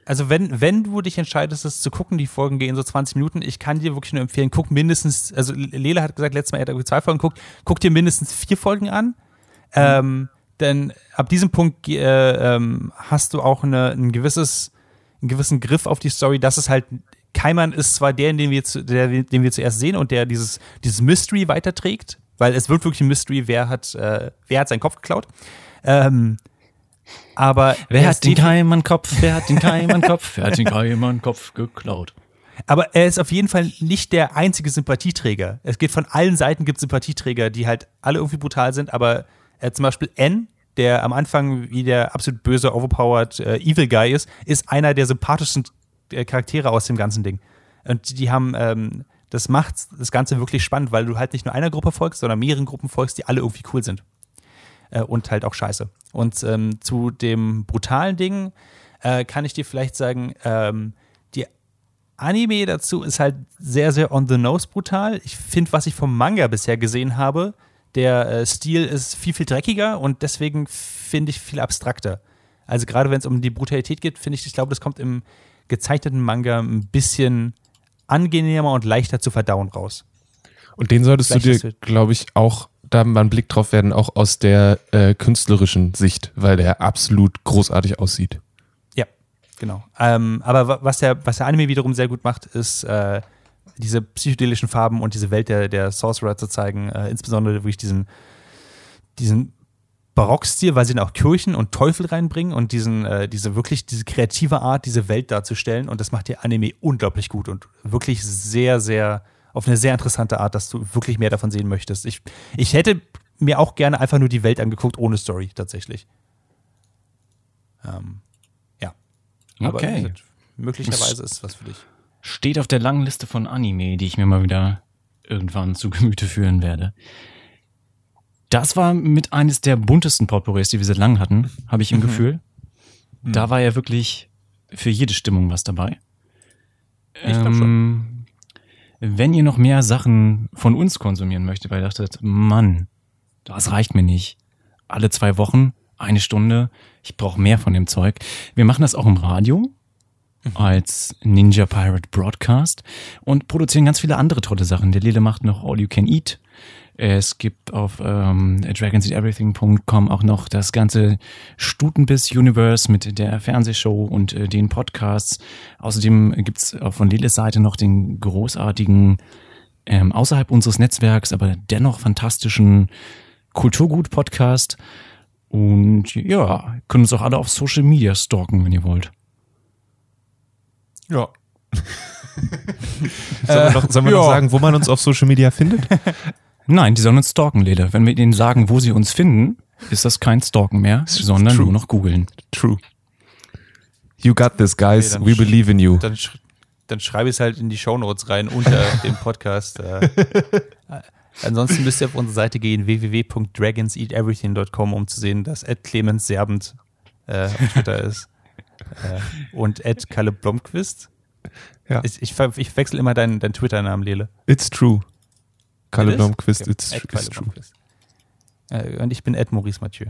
also wenn, wenn du dich entscheidest, es zu gucken, die Folgen gehen so 20 Minuten, ich kann dir wirklich nur empfehlen, guck mindestens, also Lela hat gesagt, letztes Mal, er hat zwei Folgen geguckt, guck dir mindestens vier Folgen an. Mhm. Ähm, denn ab diesem Punkt äh, ähm, hast du auch eine, ein gewisses, einen gewissen Griff auf die Story, dass es halt Keimann ist zwar der, den wir, zu, der, den wir zuerst sehen und der dieses, dieses Mystery weiterträgt, weil es wird wirklich ein Mystery, wer hat, äh, wer hat seinen Kopf geklaut. Ähm, aber wer hat den Keimann-Kopf? *laughs* Wer hat den Keimann-Kopf? wer hat den Keimann-Kopf geklaut? Aber er ist auf jeden Fall nicht der einzige Sympathieträger. Es geht von allen Seiten gibt Sympathieträger, die halt alle irgendwie brutal sind, aber äh, zum Beispiel N, der am Anfang wie der absolut böse, overpowered äh, Evil Guy ist, ist einer der sympathischsten äh, Charaktere aus dem ganzen Ding. Und die haben, ähm, das macht das Ganze wirklich spannend, weil du halt nicht nur einer Gruppe folgst, sondern mehreren Gruppen folgst, die alle irgendwie cool sind äh, und halt auch scheiße. Und ähm, zu dem brutalen Ding äh, kann ich dir vielleicht sagen, ähm, die Anime dazu ist halt sehr, sehr on the nose brutal. Ich finde, was ich vom Manga bisher gesehen habe, der äh, Stil ist viel, viel dreckiger und deswegen finde ich viel abstrakter. Also gerade wenn es um die Brutalität geht, finde ich, ich glaube, das kommt im gezeichneten Manga ein bisschen angenehmer und leichter zu verdauen raus. Und den solltest Vielleicht du dir, glaube ich, auch da mal einen Blick drauf werden, auch aus der äh, künstlerischen Sicht, weil der absolut großartig aussieht. Ja, genau. Ähm, aber was der, was der Anime wiederum sehr gut macht, ist äh, diese psychedelischen Farben und diese Welt der, der Sorcerer zu zeigen, äh, insbesondere wirklich diesen, diesen Barockstil, weil sie dann auch Kirchen und Teufel reinbringen und diesen, äh, diese wirklich, diese kreative Art, diese Welt darzustellen. Und das macht der Anime unglaublich gut und wirklich sehr, sehr auf eine sehr interessante Art, dass du wirklich mehr davon sehen möchtest. Ich, ich hätte mir auch gerne einfach nur die Welt angeguckt, ohne Story tatsächlich. Ähm, ja. Aber Okay. gesagt, möglicherweise ist es was für dich. Steht auf der langen Liste von Anime, die ich mir mal wieder irgendwann zu Gemüte führen werde. Das war mit eines der buntesten Potpourris, die wir seit langem hatten, habe ich im Gefühl. Da war ja wirklich für jede Stimmung was dabei. Ich glaub schon. Wenn ihr noch mehr Sachen von uns konsumieren möchtet, weil ihr dachtet, Mann, das reicht mir nicht. Alle zwei Wochen, eine Stunde, ich brauche mehr von dem Zeug. Wir machen das auch im Radio als Ninja Pirate Broadcast und produzieren ganz viele andere tolle Sachen. Der Lele macht noch All You Can Eat. Es gibt auf ähm, dragonseateverything.com auch noch das ganze Stutenbiss Universe mit der Fernsehshow und äh, den Podcasts. Außerdem gibt's äh, von Leles Seite noch den großartigen, ähm, außerhalb unseres Netzwerks, aber dennoch fantastischen Kulturgut-Podcast. Und ja, können uns auch alle auf Social Media stalken, wenn ihr wollt. Ja. *laughs* Sollen wir, noch, sollen wir ja. noch sagen, wo man uns auf Social Media findet? *laughs* Nein, die sollen uns stalken, Lele. Wenn wir denen sagen, wo sie uns finden, ist das kein Stalken mehr, sondern true. nur noch googeln. True. You got this, guys. Okay, We believe in you. Dann, sch dann schreibe ich es halt in die Shownotes rein unter *laughs* dem Podcast. Äh, äh, ansonsten müsst ihr auf unsere Seite gehen, www.dragonseateverything.com, um zu sehen, dass Ed Clemens Serbent äh, auf Twitter ist. Äh, und Ed Kalle Blomqvist. Ja. Ich, ich, ich wechsle immer deinen, deinen Twitter-Namen, Lele. It's true. Kalle? Blomqvist, Okay, it's, Ed it's Kalle true. Äh, und ich bin Ed Maurice Mathieu.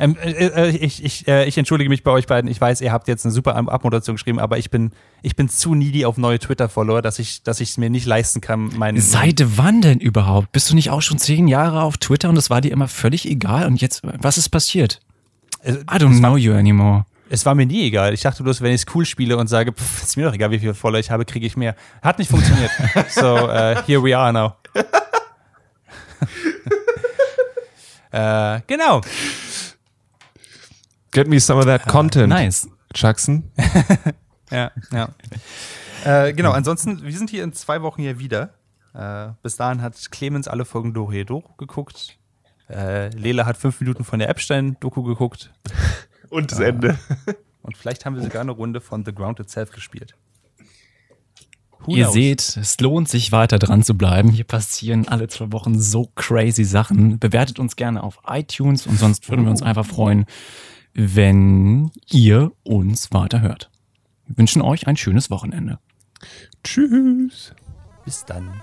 Ähm, äh, äh, ich, ich, äh, ich entschuldige mich bei euch beiden. Ich weiß, ihr habt jetzt eine super Ab- Abmoderation geschrieben, aber ich bin, ich bin zu needy auf neue Twitter-Follower, dass ich es mir nicht leisten kann, meinen. Seit wann denn überhaupt? Bist du nicht auch schon zehn Jahre auf Twitter und es war dir immer völlig egal? Und jetzt, was ist passiert? Äh, I don't know you anymore. Es war mir nie egal. Ich dachte bloß, wenn ich es cool spiele und sage, pff, ist mir doch egal, wie viele Follower ich habe, kriege ich mehr. Hat nicht funktioniert. *laughs* so, uh, here we are now. *laughs* äh, genau. Get me some of that content. Nice. Jackson. *laughs* Ja, ja. äh, genau, ansonsten, wir sind hier in zwei Wochen hier wieder. Äh, bis dahin hat Clemens alle Folgen Doro geguckt. Äh, Lela hat fünf Minuten von der Epstein-Doku geguckt. *laughs* Und das Ende. Und vielleicht haben wir sogar eine Runde von The Ground Itself gespielt. Who Ihr knows? seht, es lohnt sich weiter dran zu bleiben. Hier passieren alle zwei Wochen so crazy Sachen. Bewertet uns gerne auf iTunes und sonst würden wir uns einfach freuen, wenn ihr uns weiter hört. Wir wünschen euch ein schönes Wochenende. Tschüss. Bis dann.